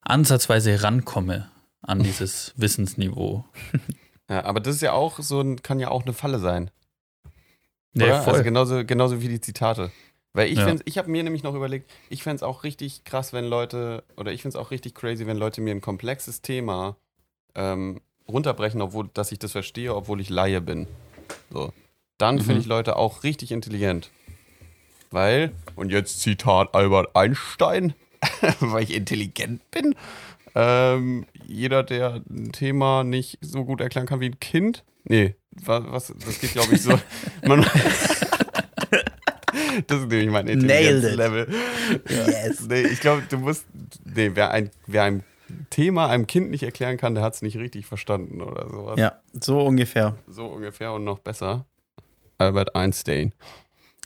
ansatzweise rankomme an dieses [laughs] Wissensniveau. Ja, aber das ist ja auch so kann ja auch eine Falle sein. Ja, voll. Also genauso, genauso wie die Zitate. Weil ich Ja. find's, ich habe mir nämlich noch überlegt, ich fände es auch richtig krass, wenn Leute, oder ich finde es auch richtig crazy, wenn Leute mir ein komplexes Thema ähm, runterbrechen, obwohl, dass ich das verstehe, obwohl ich Laie bin. So. Dann finde Mhm. ich Leute auch richtig intelligent. Weil, und jetzt Zitat Albert Einstein, [laughs] weil ich intelligent bin, ähm, jeder, der ein Thema nicht so gut erklären kann wie ein Kind, nee, was, was das geht glaube ich so, [laughs] man, [laughs] das ist nämlich mein. Intelligenzlevel. Yes. Nee, ich glaube, du musst, nee, wer ein, wer ein Thema einem Kind nicht erklären kann, der hat es nicht richtig verstanden oder sowas. Ja, so ungefähr. So ungefähr und noch besser. Albert Einstein.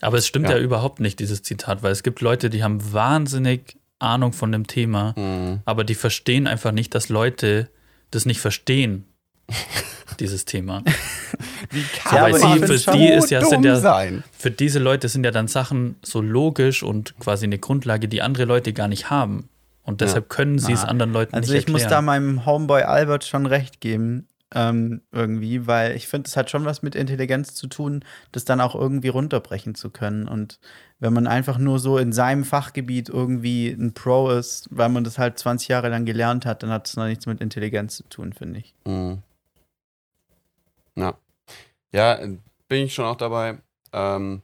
Aber es stimmt ja. Ja. überhaupt nicht, dieses Zitat, weil es gibt Leute, die haben wahnsinnig Ahnung von dem Thema, Mhm. aber die verstehen einfach nicht, dass Leute das nicht verstehen, [laughs] dieses Thema. Wie Ja, aber weil ich sie, für die ist ja, sind ja, sein? für diese Leute sind ja dann Sachen so logisch und quasi eine Grundlage, die andere Leute gar nicht haben. Und deshalb können sie es Ah. anderen Leuten Also nicht ich muss da erklären. meinem Homeboy Albert schon recht geben. Ähm, irgendwie, weil ich finde, es hat schon was mit Intelligenz zu tun, das dann auch irgendwie runterbrechen zu können. Und wenn man einfach nur so in seinem Fachgebiet irgendwie ein Pro ist, weil man das halt 20 Jahre lang gelernt hat, dann hat es noch nichts mit Intelligenz zu tun, finde ich. Mhm. Ja. Ja, bin ich schon auch dabei. Ähm,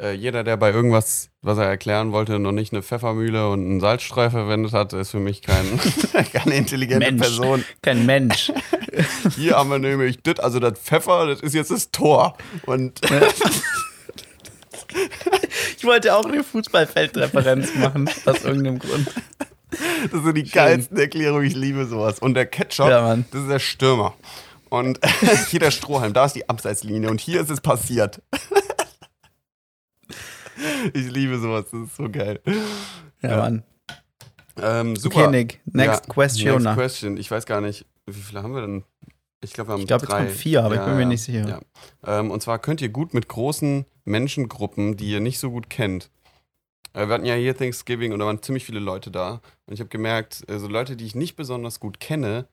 äh, jeder, der bei irgendwas, was er erklären wollte, noch nicht eine Pfeffermühle und einen Salzstreu verwendet hat, ist für mich kein, [laughs] keine intelligente Mensch. Person. Kein Mensch. [laughs] Hier haben wir nämlich das, also das Pfeffer, das ist jetzt das Tor. Und [laughs] ich wollte auch eine Fußballfeldreferenz machen, aus irgendeinem Grund. das sind die geilsten Erklärungen, ich liebe sowas. Und der Ketchup, Ja, das ist der Stürmer. Und hier der Strohhalm, da ist die Abseitslinie und hier ist es passiert. [laughs] ich liebe sowas, das ist so geil. Ja, Ja. Mann. Ähm, super. Okay, Nick. Next Ja, question. Next question. Ich weiß gar nicht, wie viele haben wir denn? Ich glaube, wir haben Ich glaube, jetzt drei. kommt vier, aber ich bin mir nicht sicher. Ja. Ähm, und zwar könnt ihr gut mit großen Menschengruppen, die ihr nicht so gut kennt. Äh, wir hatten ja hier Thanksgiving und da waren ziemlich viele Leute da. Und ich habe gemerkt, so Leute, die ich nicht besonders gut kenne,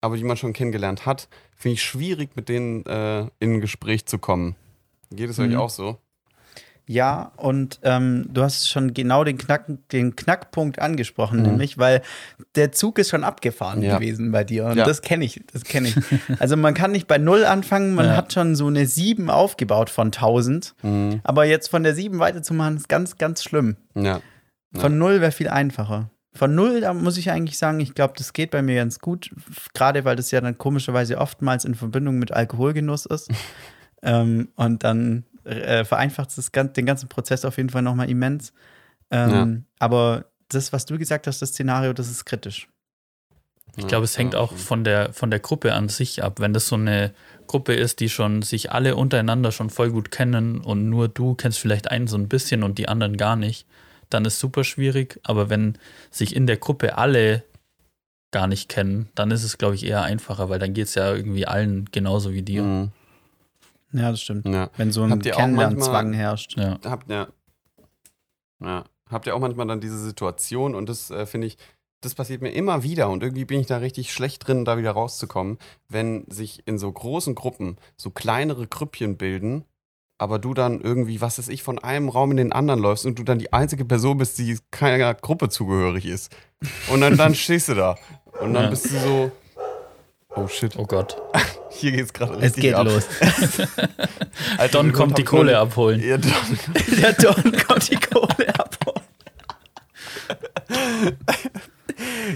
aber die man schon kennengelernt hat, finde ich schwierig, mit denen äh, in ein Gespräch zu kommen. Geht es euch Mhm. auch so? Ja, und ähm, du hast schon genau den, Knack, den Knackpunkt angesprochen, Mhm. nämlich, weil der Zug ist schon abgefahren Ja. gewesen bei dir. Und Ja. das kenne ich, das kenne ich. [laughs] Also man kann nicht bei Null anfangen, man Ja. hat schon so eine 7 aufgebaut von 1000. Mhm. Aber jetzt von der 7 weiterzumachen, ist ganz, ganz schlimm. Von Null wäre viel einfacher. Von Null, da muss ich eigentlich sagen, ich glaube, das geht bei mir ganz gut. Gerade weil das ja dann komischerweise oftmals in Verbindung mit Alkoholgenuss ist. [laughs] ähm, und dann äh, vereinfacht es den ganzen Prozess auf jeden Fall nochmal immens. Ähm, Aber das, was du gesagt hast, das Szenario, das ist kritisch. Ich glaube, es hängt auch von der, von der Gruppe an sich ab. Wenn das so eine Gruppe ist, die schon sich alle untereinander schon voll gut kennen und nur du kennst vielleicht einen so ein bisschen und die anderen gar nicht, dann ist super schwierig. Aber wenn sich in der Gruppe alle gar nicht kennen, dann ist es, glaube ich, eher einfacher, weil dann geht es ja irgendwie allen genauso wie dir. Mhm. Ja, das stimmt. Ja. Wenn so ein Kennenlernzwang herrscht. Ja. habt ja, ja, habt ihr auch manchmal dann diese Situation und das äh, finde ich, das passiert mir immer wieder und irgendwie bin ich da richtig schlecht drin, da wieder rauszukommen, wenn sich in so großen Gruppen so kleinere Grüppchen bilden, aber du dann irgendwie, was weiß ich, von einem Raum in den anderen läufst und du dann die einzige Person bist, die keiner Gruppe zugehörig ist. Und dann, dann stehst du da und dann Ja. bist du so, oh shit, Oh Gott. [laughs] hier geht's gerade Es richtig geht ab. los. [laughs] Alter, Don kommt die Kohle noch abholen. Ja, Don, [laughs] Der Don kommt die Kohle ab.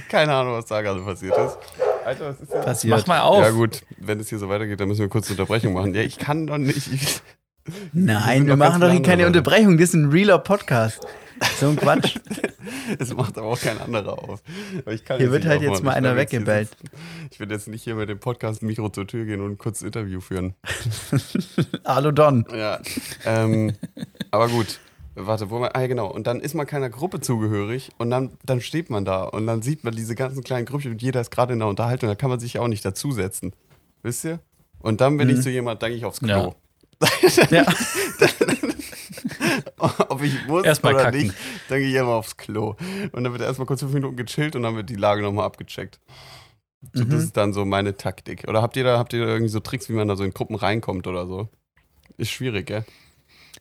Keine Ahnung, was da gerade passiert ist. Alter, was ist denn? Passiert. Mach mal auf. Ja, gut, wenn es hier so weitergeht, dann müssen wir kurz eine Unterbrechung machen. Ja, ich kann doch nicht. Ich, Nein, wir machen doch hier keine. Unterbrechung. Das ist ein realer Podcast. So ein Quatsch. [laughs] Es macht aber auch kein anderer auf. Ich Hier wird halt jetzt mal Ich einer weggebellt. Ich werde jetzt nicht hier mit dem Podcast-Mikro zur Tür gehen und ein kurzes Interview führen. [laughs] Hallo Don. Ja. ähm, aber gut. Warte, wo man. Ah, genau. Und dann ist man keiner Gruppe zugehörig und dann, dann steht man da und dann sieht man diese ganzen kleinen Grüppchen und jeder ist gerade in der Unterhaltung. Da kann man sich ja auch nicht dazusetzen. Wisst ihr? Und dann bin ich Mhm. so jemand, denke ich aufs Klo. [laughs] Ja. Ja. [laughs] Ob ich muss Erstmal oder kacken. nicht, denke ich immer aufs Klo. Und dann wird erstmal kurz fünf Minuten gechillt und dann wird die Lage nochmal abgecheckt. So, Mhm. Das ist dann so meine Taktik. Oder habt ihr da, habt ihr da irgendwie so Tricks, wie man da so in Gruppen reinkommt oder so? Ist schwierig, gell?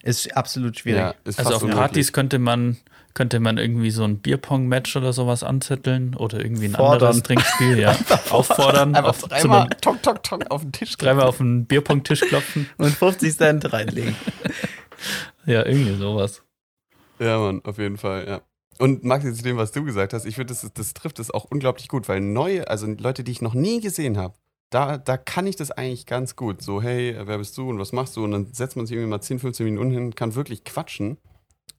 Ist absolut schwierig. ist Also auf unmöglich. Partys könnte man, könnte man irgendwie so ein Bierpong-Match oder sowas anzetteln oder irgendwie ein Fordern. anderes Trinkspiel, ja. [laughs] Auffordern, Einfach auf, dreimal einem, tok, tok, tok auf den Tisch dreimal auf den Bierpong-Tisch klopfen. [laughs] Und 50 Cent reinlegen. Ja, irgendwie sowas. Ja, Mann, auf jeden Fall, ja. Und Maxi, zu dem, was du gesagt hast, ich finde, das, das trifft es auch unglaublich gut, weil neue, also Leute, die ich noch nie gesehen habe, da, da kann ich das eigentlich ganz gut. So, hey, wer bist du und was machst du? Und dann setzt man sich irgendwie mal 10, 15 Minuten hin, kann wirklich quatschen.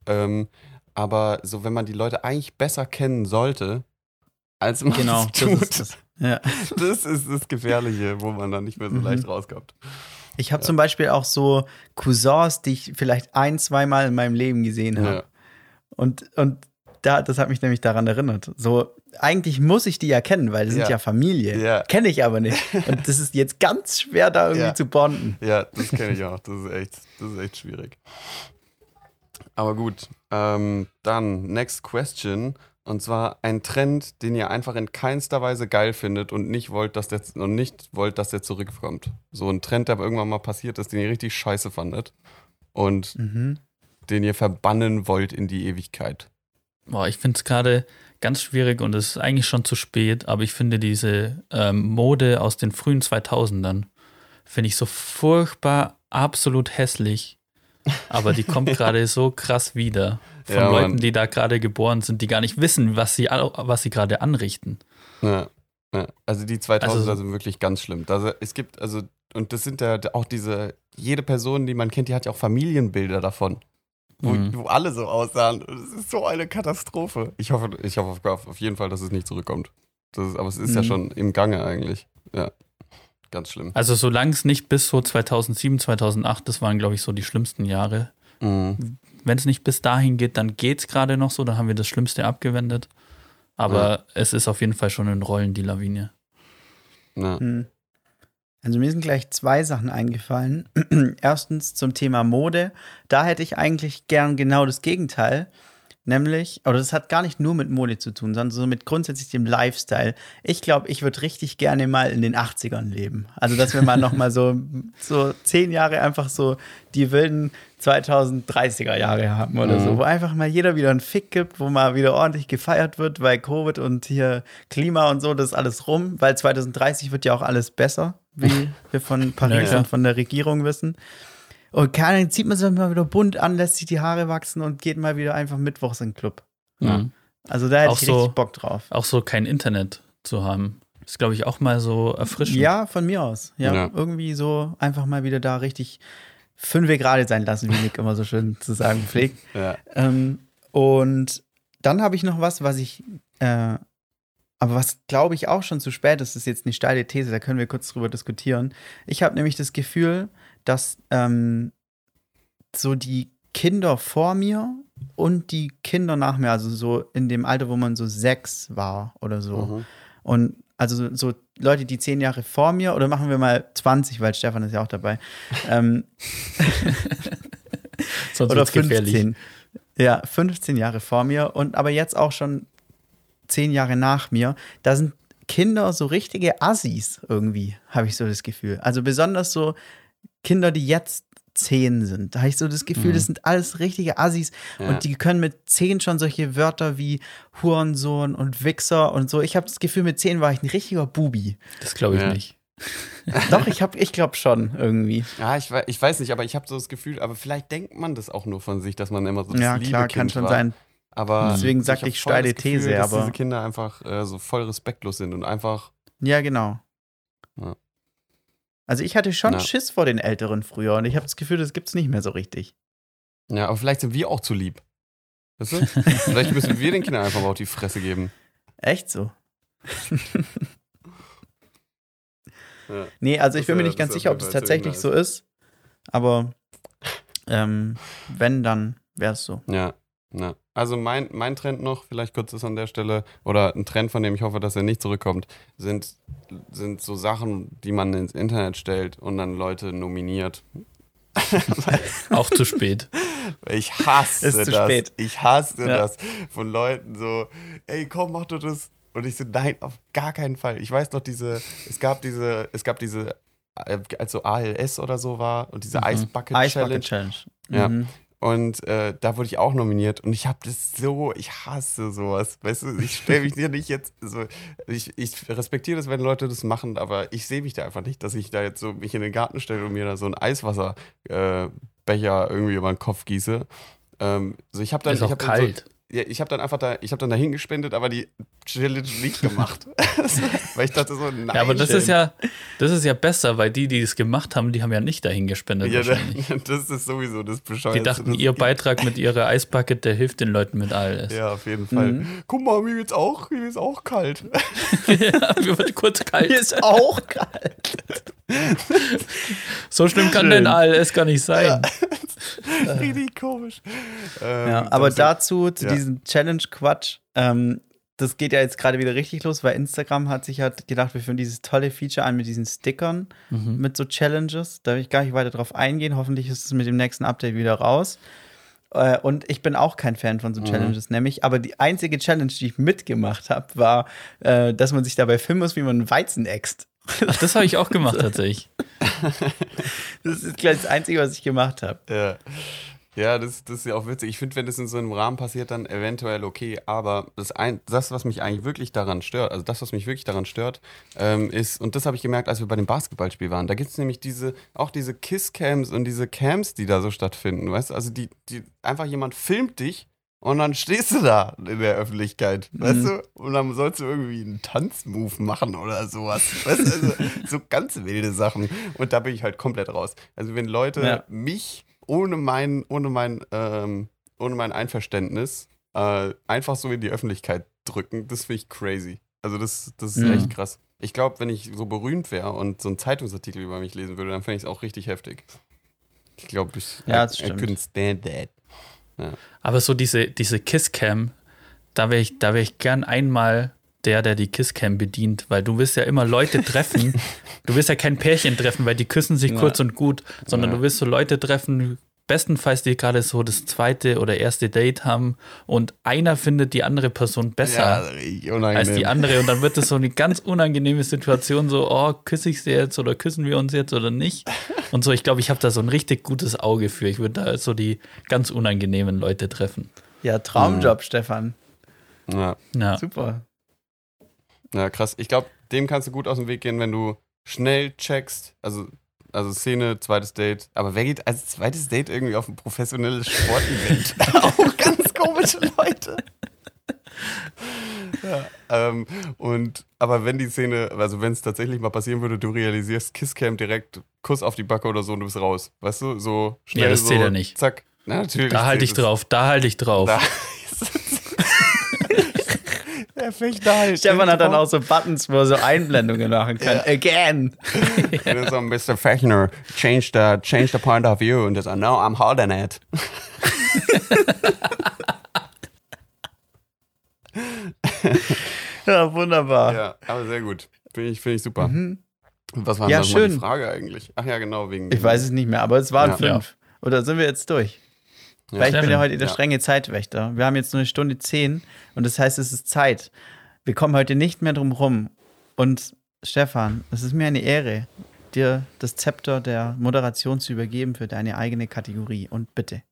Ähm, aber so, wenn man die Leute eigentlich besser kennen sollte, als man Genau, es das tut, ist das. Ja. [laughs] das ist das Gefährliche, wo man dann nicht mehr so Mhm. leicht rauskommt. Ich habe zum Beispiel auch so Cousins, die ich vielleicht ein, zweimal in meinem Leben gesehen habe. Ja. Und, und da, das hat mich nämlich daran erinnert. So, eigentlich muss ich die ja kennen, weil die sind Ja. ja Familie. Ja. Kenne ich aber nicht. [laughs] Und das ist jetzt ganz schwer, da irgendwie Ja. zu bonden. Ja, das kenne ich auch. Das ist echt, das ist echt schwierig. Aber gut, ähm, dann next question. Und zwar ein Trend, den ihr einfach in keinster Weise geil findet und nicht wollt, dass der und nicht wollt, dass der zurückkommt. So ein Trend, der aber irgendwann mal passiert ist, den ihr richtig scheiße fandet und Mhm. den ihr verbannen wollt in die Ewigkeit. Boah, ich finde es gerade ganz schwierig und es ist eigentlich schon zu spät, aber ich finde diese ähm, Mode aus den frühen 2000ern, finde ich so furchtbar, absolut hässlich. Aber die kommt [laughs] gerade so krass wieder von Ja, Leuten, die da gerade geboren sind, die gar nicht wissen, was sie, was sie gerade anrichten. Ja, ja. Also die 2000er Also- sind wirklich ganz schlimm. Also es gibt, also, und das sind ja auch diese, jede Person, die man kennt, die hat ja auch Familienbilder davon. Wo, Mhm. wo alle so aussahen. Es ist so eine Katastrophe. Ich hoffe, ich hoffe auf, auf jeden Fall, dass es nicht zurückkommt. Das ist, aber es ist ja Mhm. schon im Gange eigentlich. Ja. Ganz schlimm. Also solange es nicht bis so 2007, 2008, das waren, glaube ich, so die schlimmsten Jahre. Mhm. Wenn es nicht bis dahin geht, dann geht es gerade noch so, dann haben wir das Schlimmste abgewendet. Aber es ist auf jeden Fall schon in Rollen, die Lawine. Ja. Hm. Also mir sind gleich zwei Sachen eingefallen. [clears throat] Erstens zum Thema Mode. Da hätte ich eigentlich gern genau das Gegenteil. Nämlich, oder das hat gar nicht nur mit Mode zu tun, sondern so mit grundsätzlich dem Lifestyle. Ich glaube, ich würde richtig gerne mal in den 80ern leben. Also, dass wir mal noch mal so, [laughs] so zehn Jahre einfach so die wilden 2030er Jahre haben oder so, Mhm. wo einfach mal jeder wieder einen Fick gibt, wo mal wieder ordentlich gefeiert wird, weil Covid und hier Klima und so, das ist alles rum, weil 2030 wird ja auch alles besser, wie [laughs] wir von Paris klar. und von der Regierung wissen. Und keine Ahnung, zieht man sich mal wieder bunt an, lässt sich die Haare wachsen und geht mal wieder einfach mittwochs in den Club. Mhm. Also da hätte Auch ich so- richtig Bock drauf. Auch so kein Internet zu haben. Ist, glaube ich, auch mal so erfrischend. Ja, von mir aus. Ja, Ja. irgendwie so einfach mal wieder da richtig fünf gerade sein lassen, wie Nick immer so schön zu sagen pflegt. [laughs] Ja. Ähm, und dann habe ich noch was, was ich, äh, aber was glaube ich auch schon zu spät ist, das ist jetzt eine steile These, da können wir kurz drüber diskutieren. Ich habe nämlich das Gefühl, dass ähm, so die Kinder vor mir und die Kinder nach mir, also so in dem Alter, wo man so sechs war oder so, Mhm. und also so- Leute, die zehn Jahre vor mir, oder machen wir mal 20, weil Stefan ist ja auch dabei. ähm, [laughs] Sonst oder wird's gefährlich. 15. Ja, 15 Jahre vor mir und aber jetzt auch schon zehn Jahre nach mir. Da sind Kinder so richtige Assis irgendwie, habe ich so das Gefühl. Also besonders so Kinder, die jetzt zehn sind. Da habe ich so das Gefühl, Mhm. das sind alles richtige Assis Ja. und die können mit zehn schon solche Wörter wie Hurensohn und Wichser und so. Ich habe das Gefühl, mit zehn war ich ein richtiger Bubi. Das glaube ich Ja. nicht. [laughs] Doch, ich, hab- ich glaube schon irgendwie. Ja, ich, ich weiß nicht, aber ich habe so das Gefühl, aber vielleicht denkt man das auch nur von sich, dass man immer so das Ja, liebe klar, kann Kind schon war. sein. Aber Deswegen sagte hab ich steile das Gefühl, These, dass aber- diese Kinder einfach äh, so voll respektlos sind und einfach Ja, genau. Ja. Also ich hatte schon Ja. Schiss vor den Älteren früher und ich habe das Gefühl, das gibt's nicht mehr so richtig. Ja, aber vielleicht sind wir auch zu lieb. Weißt du? [laughs] Vielleicht müssen wir den Kindern einfach mal auf die Fresse geben. Echt so? [laughs] Ja. Nee, also ich bin mir nicht ganz sicher, ob das tatsächlich so ist. Aber ähm, wenn, dann wäre es so. Ja, ja. Also mein, mein Trend noch, vielleicht kurz ist an der Stelle, oder ein Trend, von dem ich hoffe, dass er nicht zurückkommt, sind, sind so Sachen, die man ins Internet stellt und dann Leute nominiert. [laughs] Auch zu spät. Ich hasse Ist zu das. spät. Ich hasse Ja. das. Von Leuten so, ey, komm, mach doch das. Und ich so, nein, auf gar keinen Fall. Ich weiß noch, diese, es gab diese, es gab diese, äh, als so ALS oder so war und diese Mhm. Ice Bucket Ice Challenge. Bucket Challenge. Ja. Mhm. Und äh, da wurde ich auch nominiert und ich habe das so, ich hasse sowas. Weißt du, ich stelle mich dir nicht jetzt so, ich, ich respektiere das, wenn Leute das machen, aber ich sehe mich da einfach nicht, dass ich da jetzt so mich in den Garten stelle und mir da so einen Eiswasserbecher äh, Becher irgendwie über den Kopf gieße. Ähm, so ich habe dann, Ist ich auch hab kalt. Ja, ich habe dann einfach da, ich habe dann dahin gespendet, aber die Challenge nicht gemacht. [laughs] Weil ich dachte so, nein. Ja, aber das ist ja, das ist ja besser, weil die, die es gemacht haben, die haben ja nicht dahin gespendet Ja, [laughs] das ist sowieso das Bescheuerte. Die dachten, ihr Beitrag mit ihrer Eisbucket, der hilft den Leuten mit ALS. Ja, auf jeden Fall. Mhm. Guck mal, mir wird's auch, mir wird's auch kalt. [laughs] ja, mir wird kurz kalt. Hier ist auch kalt. [laughs] So schlimm kann dein ALS gar nicht sein. [laughs] Richtig komisch. Ähm, Ja, aber dazu, zu ja. diesem Challenge-Quatsch, ähm, das geht ja jetzt gerade wieder richtig los, weil Instagram hat sich halt gedacht, wir führen dieses tolle Feature an mit diesen Stickern, Mhm. mit so Challenges. Da will ich gar nicht weiter drauf eingehen. Hoffentlich ist es mit dem nächsten Update wieder raus. Äh, Und ich bin auch kein Fan von so Mhm. Challenges, nämlich, aber die einzige Challenge, die ich mitgemacht habe, war, äh, dass man sich dabei filmen muss, wie man Weizen äxt. Ach, das habe ich auch gemacht [laughs] tatsächlich. Das ist gleich das Einzige, was ich gemacht habe. Ja, ja das, das ist ja auch witzig. Ich finde, wenn das in so einem Rahmen passiert, dann eventuell okay. Aber das, ein, das was mich eigentlich wirklich daran stört, also das, was mich wirklich daran stört, ähm, ist, und das habe ich gemerkt, als wir bei dem Basketballspiel waren, da gibt es nämlich diese, auch diese Kiss-Cams und diese Cams, die da so stattfinden, weißt du? Also die, die, einfach jemand filmt dich und dann stehst du da in der Öffentlichkeit, weißt Mhm. du? Und dann sollst du irgendwie einen Tanzmove machen oder sowas. Weißt du? Also, [laughs] so ganz wilde Sachen. Und da bin ich halt komplett raus. Also wenn Leute Ja. mich ohne mein, ohne mein, ähm, ohne mein Einverständnis äh, einfach so in die Öffentlichkeit drücken, das finde ich crazy. Also das, das ist Mhm. echt krass. Ich glaube, wenn ich so berühmt wäre und so einen Zeitungsartikel über mich lesen würde, dann fände ich es auch richtig heftig. Ich glaube, ich Ja, I, das I couldn't stand that. Aber so diese, diese Kisscam, da wäre ich, da wär ich gern einmal der, der die Kisscam bedient, weil du willst ja immer Leute [laughs] treffen. du willst ja kein Pärchen treffen, weil die küssen sich Ja. kurz und gut, sondern Ja. du willst so Leute treffen, bestenfalls die gerade so das zweite oder erste Date haben und einer findet die andere Person besser. richtig als die andere und dann wird es so eine ganz unangenehme Situation, so, oh, küsse ich sie jetzt oder küssen wir uns jetzt oder nicht? Und so, ich glaube, ich habe da so ein richtig gutes Auge für. Ich würde da so die ganz unangenehmen Leute treffen. Ja, Traumjob, Stefan. Ja, Ja. Super. ja, krass. Ich glaube, dem kannst du gut aus dem Weg gehen, wenn du schnell checkst, also, also Szene, zweites Date. Aber wer geht als zweites Date irgendwie auf ein professionelles Sportevent? [laughs] Auch ganz komische Leute. Ja, ähm, und aber wenn die Szene, also wenn es tatsächlich mal passieren würde, du realisierst Kisscam direkt Kuss auf die Backe oder so und du bist raus. Weißt du, so schnell Ja, das so, zählt ja nicht. Zack. Na, natürlich. Da halte ich drauf, da halte ich drauf. Da Der Fechter halt. Stefan hat dann auch so Buttons, wo er so Einblendungen machen kann. Again. [laughs] Und so, Mr. Fechner, change the, change the point of view. Und der so, no, I'm holding it. Ja, wunderbar. Ja, aber sehr gut. Finde ich, find ich super. Was war Mhm. Ja, denn mal die schön. Frage eigentlich? Ach ja, genau, wegen. Ich weiß es nicht mehr, aber es waren Ja. fünf. Oder sind wir jetzt durch? Ja. Weil ich bin ja heute der Ja. strenge Zeitwächter. Wir haben jetzt nur eine Stunde zehn und das heißt, es ist Zeit. Wir kommen heute nicht mehr drum rum. Und Stefan, es ist mir eine Ehre, dir das Zepter der Moderation zu übergeben für deine eigene Kategorie. Und bitte.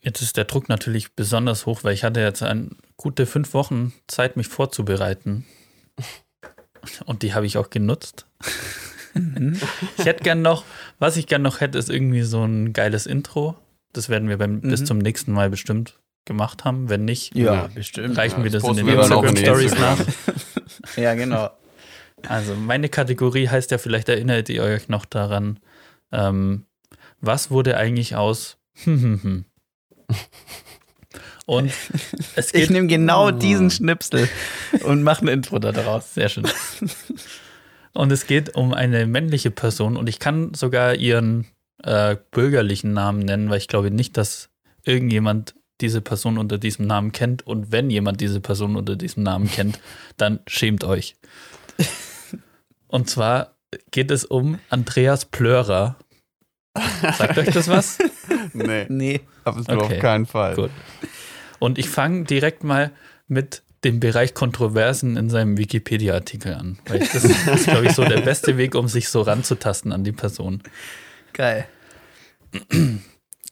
Jetzt ist der Druck natürlich besonders hoch, weil ich hatte jetzt ein, gute fünf Wochen Zeit, mich vorzubereiten. Und die habe ich auch genutzt. [laughs] ich hätte gern noch, was ich gern noch hätte, ist irgendwie so ein geiles Intro. Das werden wir beim, bis Mhm. zum nächsten Mal bestimmt gemacht haben. Wenn nicht, Ja. bestimmt. reichen Ja, wir das in den Instagram-Stories nach. Ja, genau. Also meine Kategorie heißt ja, vielleicht erinnert ihr euch noch daran, ähm, was wurde eigentlich aus [laughs] Und es Ich geht nehme genau diesen Schnipsel und mache ein Intro da daraus. Sehr schön. Und es geht um eine männliche Person und ich kann sogar ihren äh, bürgerlichen Namen nennen, weil ich glaube nicht, dass irgendjemand diese Person unter diesem Namen kennt. Und wenn jemand diese Person unter diesem Namen kennt, [laughs] dann schämt euch. Und zwar geht es um Andreas Plörer. Sagt euch das was? [laughs] Nee, Nee. absolut Okay, auf keinen Fall. Gut. Und ich fange direkt mal mit dem Bereich Kontroversen in seinem Wikipedia-Artikel an. Weil ich, das ist, glaube ich, so der beste Weg, um sich so ranzutasten an die Person. Geil.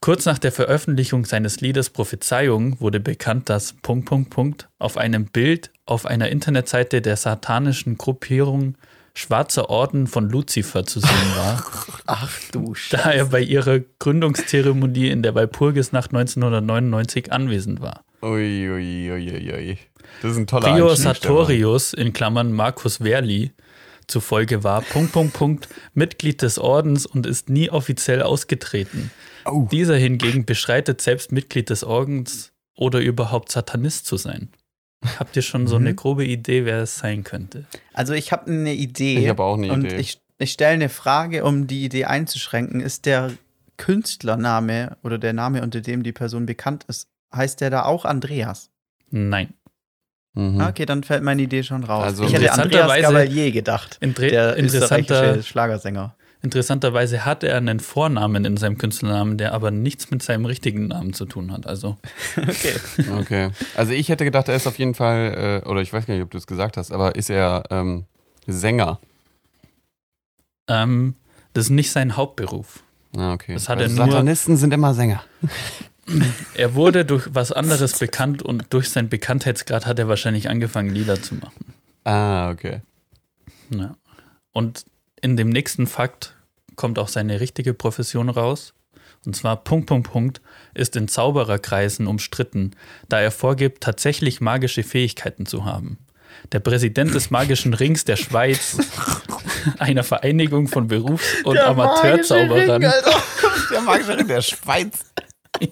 Kurz nach der Veröffentlichung seines Liedes Prophezeiung wurde bekannt, dass Punkt, Punkt, Punkt auf einem Bild auf einer Internetseite der satanischen Gruppierung Schwarzer Orden von Luzifer zu sehen war, [laughs] Ach du da er bei ihrer Gründungszeremonie in der Walpurgisnacht 1999 anwesend war. Ui, ui, ui, ui. Das ist ein toller Prior Sartorius, in Klammern Markus Verli, zufolge war Punkt, Punkt, Punkt Mitglied des Ordens und ist nie offiziell ausgetreten. Oh. Dieser hingegen beschreitet selbst Mitglied des Ordens oder überhaupt Satanist zu sein. Habt ihr schon so Mhm. eine grobe Idee, wer es sein könnte? Also ich habe eine Idee. Ich habe auch eine und Idee. ich, ich stelle eine Frage, um die Idee einzuschränken. Ist der Künstlername oder der Name, unter dem die Person bekannt ist, heißt der da auch Andreas? Nein. Mhm. Okay, dann fällt meine Idee schon raus. Also ich hätte Andreas interessanterweise- Gavalier gedacht. Der interessanter, österreichische Schlagersänger. interessanterweise hat er einen Vornamen in seinem Künstlernamen, der aber nichts mit seinem richtigen Namen zu tun hat. Also [laughs] Okay. Okay. Also ich hätte gedacht, er ist auf jeden Fall, äh, oder ich weiß gar nicht, ob du es gesagt hast, aber ist er ähm, Sänger? ähm, das ist nicht sein Hauptberuf. Ah, okay. Das hat also er nur- Satanisten sind immer Sänger. [laughs] Er wurde durch was anderes bekannt und durch seinen Bekanntheitsgrad hat er wahrscheinlich angefangen, Lieder zu machen. Ah, okay. Ja. Und in dem nächsten Fakt kommt auch seine richtige Profession raus. Und zwar Punkt, Punkt, Punkt ist in Zaubererkreisen umstritten, da er vorgibt, tatsächlich magische Fähigkeiten zu haben. Der Präsident des Magischen Rings der Schweiz, [laughs] einer Vereinigung von Berufs- und Amateurzauberern, [laughs] Der magische Ring der Schweiz. [laughs]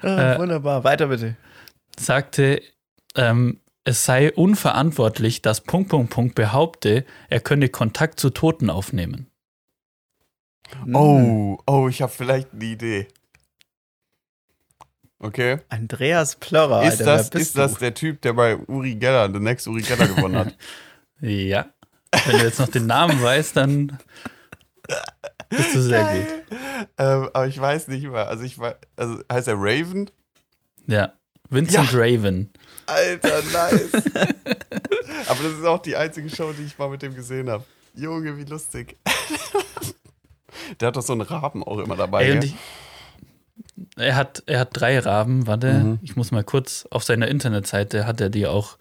Ah, wunderbar. Weiter bitte. sagte, ähm, es sei unverantwortlich, dass Punkt, Punkt, Punkt behaupte, er könne Kontakt zu Toten aufnehmen. Oh, oh, ich habe vielleicht eine Idee. Okay. Andreas Plörrer, ist Alter, das, wer bist ist das du? der Typ, der bei Uri Geller, The Next Uri Geller gewonnen hat? [laughs] Ja. Wenn du jetzt noch den Namen weißt, dann [laughs] bist du sehr gut. ähm, aber ich weiß nicht mehr. Also ich weiß, also heißt er Raven? Ja. Vincent Raven. Alter, nice. [laughs] aber das ist auch die einzige Show, die ich mal mit dem gesehen habe. Junge, wie lustig. [laughs] der hat doch so einen Raben auch immer dabei. Ey, ich, er, hat, er hat drei Raben, warte, Mhm. ich muss mal kurz, auf seiner Internetseite hat er die auch,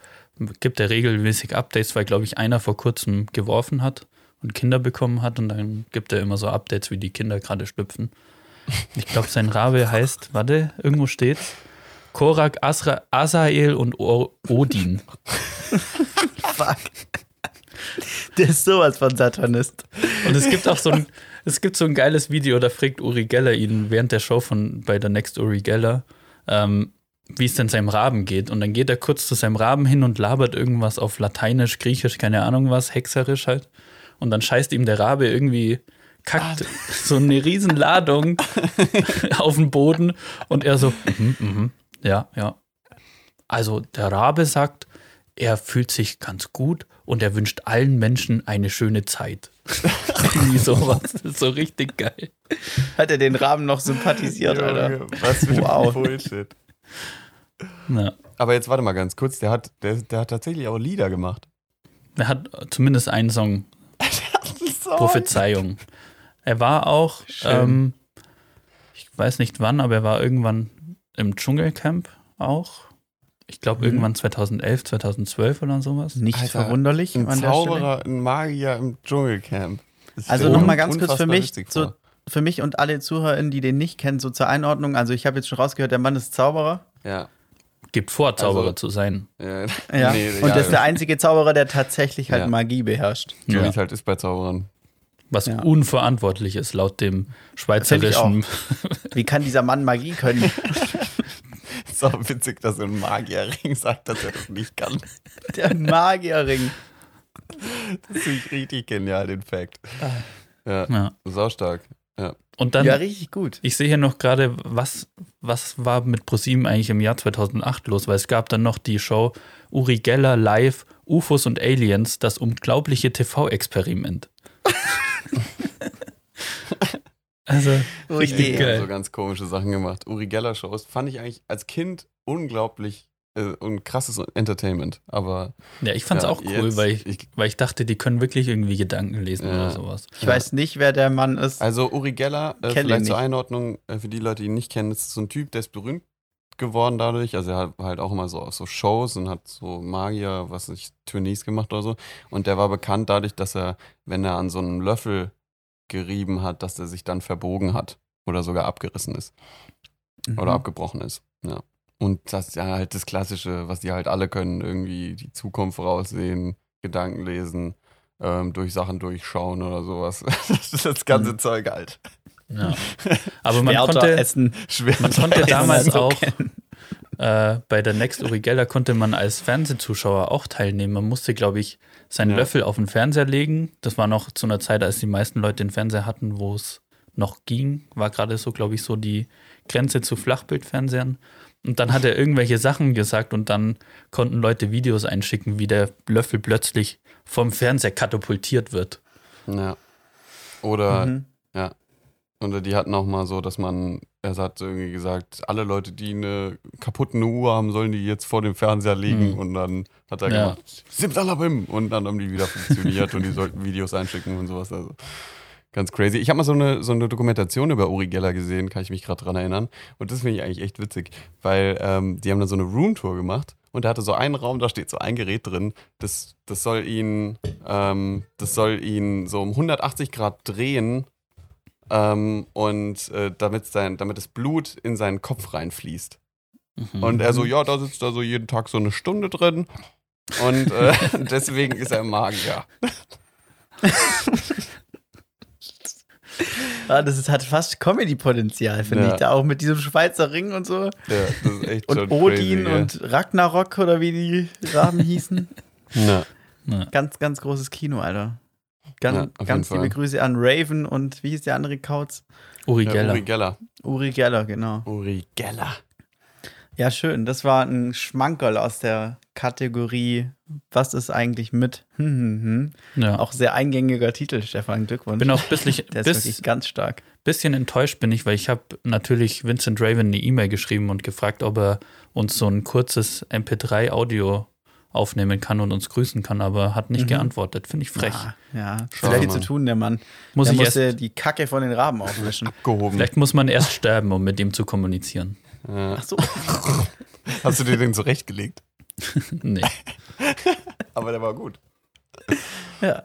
gibt er regelmäßig Updates, weil, glaube ich, einer vor kurzem geworfen hat und Kinder bekommen hat und dann gibt er immer so Updates, wie die Kinder gerade schlüpfen. Ich glaube, sein Rabe [laughs] heißt, warte, irgendwo steht's, Korak, Asra, Asael und o Odin. [laughs] Fuck. Der ist sowas von Satanist. Und es gibt auch so ein, es gibt so ein geiles Video, da fragt Uri Geller ihn während der Show von bei der Next Uri Geller, ähm, wie es denn seinem Raben geht. Und dann geht er kurz zu seinem Raben hin und labert irgendwas auf Lateinisch, Griechisch, keine Ahnung was, hexerisch halt. Und dann scheißt ihm der Rabe irgendwie, kackt [laughs] so eine riesen Ladung [laughs] auf den Boden und er so, mhm, mhm, ja, ja. Also der Rabe sagt, er fühlt sich ganz gut und er wünscht allen Menschen eine schöne Zeit. [laughs] Irgendwie sowas. Das ist so richtig geil. Hat er den Rahmen noch sympathisiert, Alter? Junge, was für Wow. ein Bullshit. Ja. Aber jetzt warte mal ganz kurz, der hat, der, der hat tatsächlich auch Lieder gemacht. Er hat zumindest einen Song, Prophezeiung. Er war auch, ähm, ich weiß nicht wann, aber er war irgendwann im Dschungelcamp auch. Ich glaube Mhm. irgendwann 2011, 2012 oder sowas. Nicht Alter, verwunderlich Ein an der Stelle. Zauberer, ein Magier im Dschungelcamp. Das Also stell ich noch mal mir ganz kurz für mich, so, für mich und alle ZuhörerInnen, die den nicht kennen, so zur Einordnung. Also ich habe jetzt schon rausgehört, der Mann ist Zauberer. Ja. Gibt vor, Zauberer Also- zu sein. Ja. Ja. Nee, und ja, das ist der einzige Zauberer, der tatsächlich halt Ja. Magie beherrscht. So wie es halt ist bei Zauberern. Was Ja. unverantwortlich ist, laut dem schweizerischen. [laughs] Wie kann dieser Mann Magie können? [laughs] Ist auch witzig, dass so ein Magierring sagt, dass er das nicht kann. [laughs] Der Magierring. Das finde ich richtig genial, den Fact. Ja, Ja. saustark. Und dann, ja, richtig gut. ich sehe hier noch gerade, was, was war mit ProSieben eigentlich im Jahr 2008 los, weil es gab dann noch die Show Uri Geller live, UFOs und Aliens, das unglaubliche TV-Experiment. [laughs] also, richtig geil. so ganz komische Sachen gemacht. Uri Geller Shows fand ich eigentlich als Kind unglaublich und krasses Entertainment. Aber Ja, ich fand's ja, auch cool, jetzt- weil ich, ich weil ich dachte, die können wirklich irgendwie Gedanken lesen Ja. oder sowas. Ich weiß nicht, wer der Mann ist. Also Uri Geller, äh, vielleicht zur. Einordnung, äh, für die Leute, die ihn nicht kennen, ist so ein Typ, der ist berühmt geworden dadurch. Also er hat halt auch immer so auf so Shows und hat so Magier, was nicht, Tournees gemacht oder so. Und der war bekannt dadurch, dass er, wenn er an so einem Löffel gerieben hat, dass er sich dann verbogen hat oder sogar abgerissen ist oder Mhm. abgebrochen ist. Ja. Und das ist ja halt das Klassische, was die halt alle können, irgendwie die Zukunft voraussehen, Gedanken lesen, ähm, durch Sachen durchschauen oder sowas. [laughs] Das ist das ganze Mhm. Zeug halt. Ja. [laughs] Aber man konnte, essen. Man konnte damals so auch äh, bei der Next Uri Geller konnte man als Fernsehzuschauer auch teilnehmen. Man musste, glaube ich, seinen Ja. Löffel auf den Fernseher legen. Das war noch zu einer Zeit, als die meisten Leute den Fernseher hatten, wo es noch ging. War gerade so, glaube ich, so die Grenze zu Flachbildfernsehern. Und dann hat er irgendwelche Sachen gesagt und dann konnten Leute Videos einschicken, wie der Löffel plötzlich vom Fernseher katapultiert wird. Ja. Oder, Mhm. oder die hatten auch mal so, dass man, er hat irgendwie gesagt, alle Leute, die eine kaputte Uhr haben, sollen die jetzt vor dem Fernseher legen. Mhm. Und dann hat er Ja. gemacht, Simsalabim! Und dann haben die wieder funktioniert und die sollten Videos einschicken und sowas. Also ganz crazy. Ich habe mal so eine, so eine Dokumentation über Uri Geller gesehen, kann ich mich gerade dran erinnern. Und das finde ich eigentlich echt witzig, weil ähm, die haben dann so eine Roomtour gemacht und er hatte so einen Raum, da steht so ein Gerät drin, das, das soll ihn, ähm, das soll ihn so um 180 Grad drehen ähm, und äh, damit, sein, damit das Blut in seinen Kopf reinfließt. Mhm. Und er so, ja, da sitzt er so jeden Tag so eine Stunde drin. Und äh, [laughs] deswegen ist er Magier. [laughs] Ah, das ist, hat fast Comedy-Potenzial, finde Ja. ich. Da auch mit diesem Schweizer Ring und so. Ja, das ist echt Und schon Odin crazy, und Ragnarok oder wie die Raben hießen. [laughs] Ja. Ja. Ganz, ganz großes Kino, Alter. Ganz, Ja, ganz liebe Fall. Grüße an Raven und wie hieß der andere Kauz? Uri Ja, Geller. Uri Geller. Uri Geller, genau. Uri Geller. Ja, schön. Das war ein Schmankerl aus der Kategorie Was ist eigentlich mit? [laughs] Hm, hm, hm. Ja. Auch sehr eingängiger Titel, Stefan. Glückwunsch. bin auch bisschen, [laughs] der ist bis, wirklich ganz stark. bisschen enttäuscht bin ich, weil ich habe natürlich Vincent Raven eine E-Mail geschrieben und gefragt, ob er uns so ein kurzes MP3-Audio aufnehmen kann und uns grüßen kann, aber hat nicht Mhm. geantwortet. Finde ich frech. Ah, ja, Schade, vielleicht zu Mann. tun, der Mann. muss der ich musste erst, die Kacke von den Raben aufwischen. Abgehoben. vielleicht muss man erst sterben, um mit ihm zu kommunizieren. Ja. Ach so. [laughs] Hast du dir den zurechtgelegt? [laughs] Nee. Aber der war gut. Ja.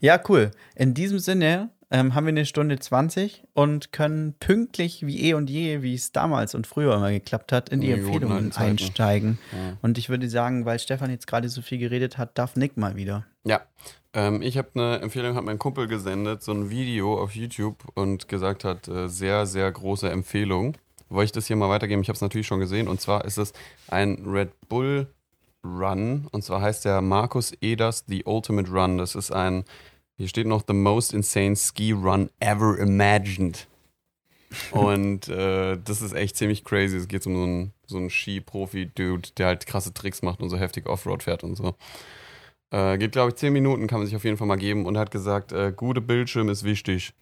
Ja, cool. In diesem Sinne ähm, haben wir eine Stunde 20 und können pünktlich wie eh und je, wie es damals und früher immer geklappt hat, in die guten Empfehlungen einsteigen. Ja. Und ich würde sagen, weil Stefan jetzt gerade so viel geredet hat, darf Nick mal wieder. Ja, ähm, ich habe eine Empfehlung, hat mein Kumpel gesendet, so ein Video auf YouTube und gesagt hat, äh, sehr, sehr große Empfehlung. Wollte ich das hier mal weitergeben? Ich habe es natürlich schon gesehen und zwar ist es ein Red Bull Run und zwar heißt der Markus Eders The Ultimate Run. Das ist ein, hier steht noch The Most Insane Ski Run Ever Imagined. Und äh, das ist echt ziemlich crazy. Es geht um so einen, so einen Ski-Profi-Dude, der halt krasse Tricks macht und so heftig Offroad fährt und so. Äh, geht, glaube ich, 10 Minuten, kann man sich auf jeden Fall mal geben und hat gesagt, äh, gute Bildschirm ist wichtig.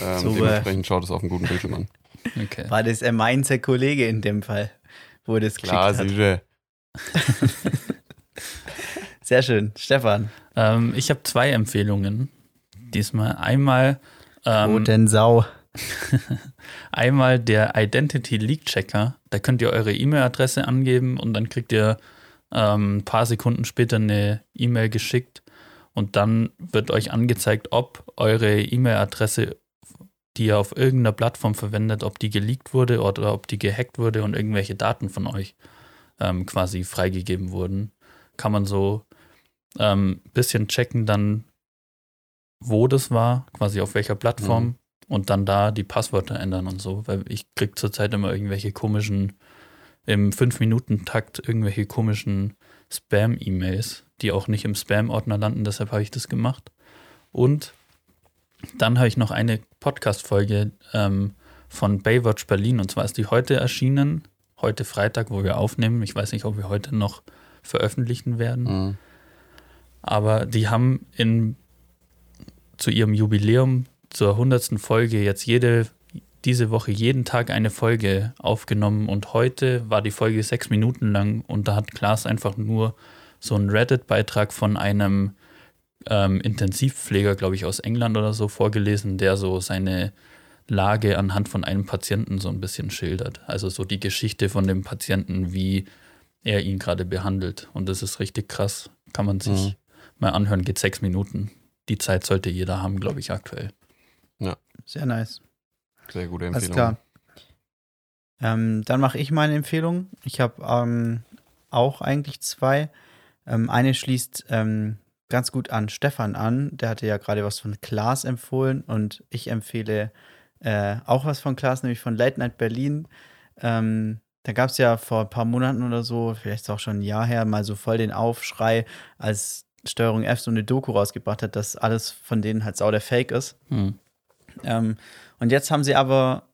Ähm, dementsprechend schaut es auf einen guten Bildschirm an. Okay. War das er meinser Kollege in dem Fall, wo das Klar, hat. [laughs] Sehr schön. Stefan. Ähm, ich habe zwei Empfehlungen. Diesmal einmal, ähm, Wo denn Sau? [laughs] einmal der Identity Leak Checker. Da könnt ihr eure E-Mail-Adresse angeben und dann kriegt ihr ähm, ein paar Sekunden später eine E-Mail geschickt und dann wird euch angezeigt, ob eure E-Mail-Adresse, die ihr auf irgendeiner Plattform verwendet, ob die geleakt wurde oder ob die gehackt wurde und irgendwelche Daten von euch ähm, quasi freigegeben wurden. Kann man so ein ähm, bisschen checken dann, wo das war, quasi auf welcher Plattform Mhm. und dann da die Passwörter ändern und so, weil ich krieg zurzeit immer irgendwelche komischen, im 5-Minuten-Takt irgendwelche komischen Spam-E-Mails, die auch nicht im Spam-Ordner landen, deshalb habe ich das gemacht. Und dann habe ich noch eine Podcast-Folge ähm, von Baywatch Berlin und zwar ist die heute erschienen, heute Freitag, wo wir aufnehmen. Ich weiß nicht, ob wir heute noch veröffentlichen werden. Mhm. Aber die haben in, zu ihrem Jubiläum zur 100. Folge jetzt jede, diese Woche jeden Tag eine Folge aufgenommen und heute war die Folge sechs Minuten lang und da hat Klaas einfach nur so einen Reddit-Beitrag von einem ähm, Intensivpfleger, glaube ich, aus England oder so vorgelesen, der so seine Lage anhand von einem Patienten so ein bisschen schildert. Also so die Geschichte von dem Patienten, wie er ihn gerade behandelt. Und das ist richtig krass. Kann man sich Mhm. mal anhören, geht sechs Minuten. Die Zeit sollte jeder haben, glaube ich, aktuell. Sehr nice. Sehr gute Alles Empfehlung. klar. Ähm, dann mache ich meine Empfehlung. Ich habe ähm, auch eigentlich zwei. Ähm, eine schließt ähm, ganz gut an Stefan an. Der hatte ja gerade was von Klaas empfohlen und ich empfehle äh, auch was von Klaas, nämlich von Late Night Berlin. Ähm, da gab es ja vor ein paar Monaten oder so, vielleicht auch schon ein Jahr her, mal so voll den Aufschrei, als Steuerung F so eine Doku rausgebracht hat, dass alles von denen halt sau der Fake ist. Hm. Ähm, und jetzt haben sie aber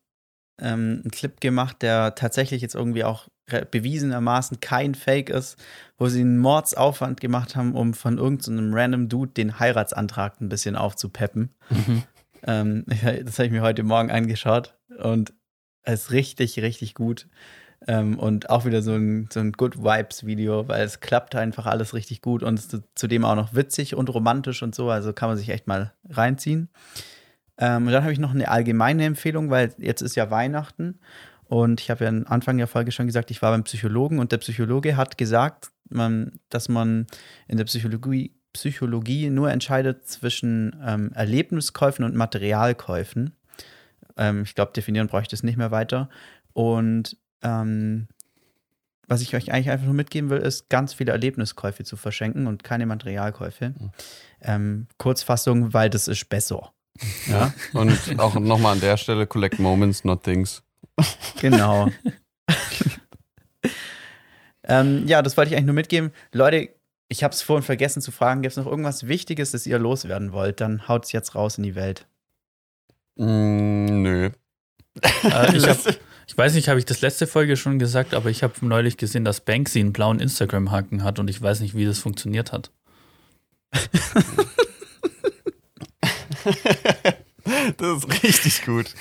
ähm, einen Clip gemacht, der tatsächlich jetzt irgendwie auch bewiesenermaßen kein Fake ist, wo sie einen Mordsaufwand gemacht haben, um von irgendeinem random Dude den Heiratsantrag ein bisschen aufzupeppen. Mhm. [laughs] Ähm, das habe ich mir heute Morgen angeschaut und es ist richtig, richtig gut. Ähm, und auch wieder so ein, so ein Good Vibes-Video, weil es klappt einfach alles richtig gut und ist zudem auch noch witzig und romantisch und so. Also kann man sich echt mal reinziehen. Ähm, und dann habe ich noch eine allgemeine Empfehlung, weil jetzt ist ja Weihnachten und ich habe ja am Anfang der Folge schon gesagt, ich war beim Psychologen und der Psychologe hat gesagt, man, dass man in der Psychologie, Psychologie nur entscheidet zwischen ähm, Erlebniskäufen und Materialkäufen. Ähm, ich glaube, definieren brauche ich das nicht mehr weiter. Und ähm, was ich euch eigentlich einfach nur mitgeben will, ist, ganz viele Erlebniskäufe zu verschenken und keine Materialkäufe. Ähm, Kurzfassung, weil das ist besser. Ja, Und auch nochmal an der Stelle, collect moments, not things. Genau. [laughs] ähm, ja, das wollte ich eigentlich nur mitgeben. Leute, ich habe es vorhin vergessen zu fragen, gibt es noch irgendwas Wichtiges, das ihr loswerden wollt? Dann haut es jetzt raus in die Welt. Mm, nö. Äh, ich, hab, [laughs] ich weiß nicht, habe ich das letzte Folge schon gesagt, aber ich habe neulich gesehen, dass Banksy einen blauen Instagram-Haken hat und ich weiß nicht, wie das funktioniert hat. [laughs] das ist richtig gut.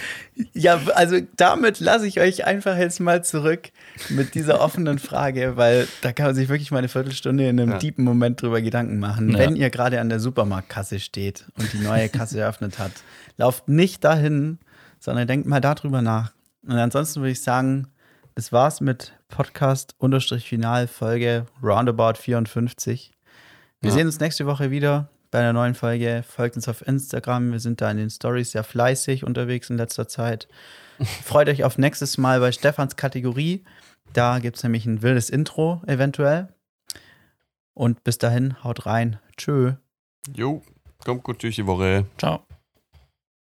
Ja, also damit lasse ich euch einfach jetzt mal zurück mit dieser offenen Frage, weil da kann man sich wirklich mal eine Viertelstunde in einem Ja. tiefen Moment drüber Gedanken machen. Ja. Wenn ihr gerade an der Supermarktkasse steht und die neue Kasse [laughs] eröffnet hat, lauft nicht dahin, sondern denkt mal darüber nach. Und ansonsten würde ich sagen, das war's mit Podcast-Final Folge Roundabout 54. Wir Ja. sehen uns nächste Woche wieder bei einer neuen Folge. Folgt uns auf Instagram. Wir sind da in den Stories sehr fleißig unterwegs in letzter Zeit. [laughs] Freut euch auf nächstes Mal bei Stefans Kategorie. Da gibt es nämlich ein wildes Intro eventuell. Und bis dahin, haut rein. Tschö. Jo, kommt gut durch die Woche. Ciao.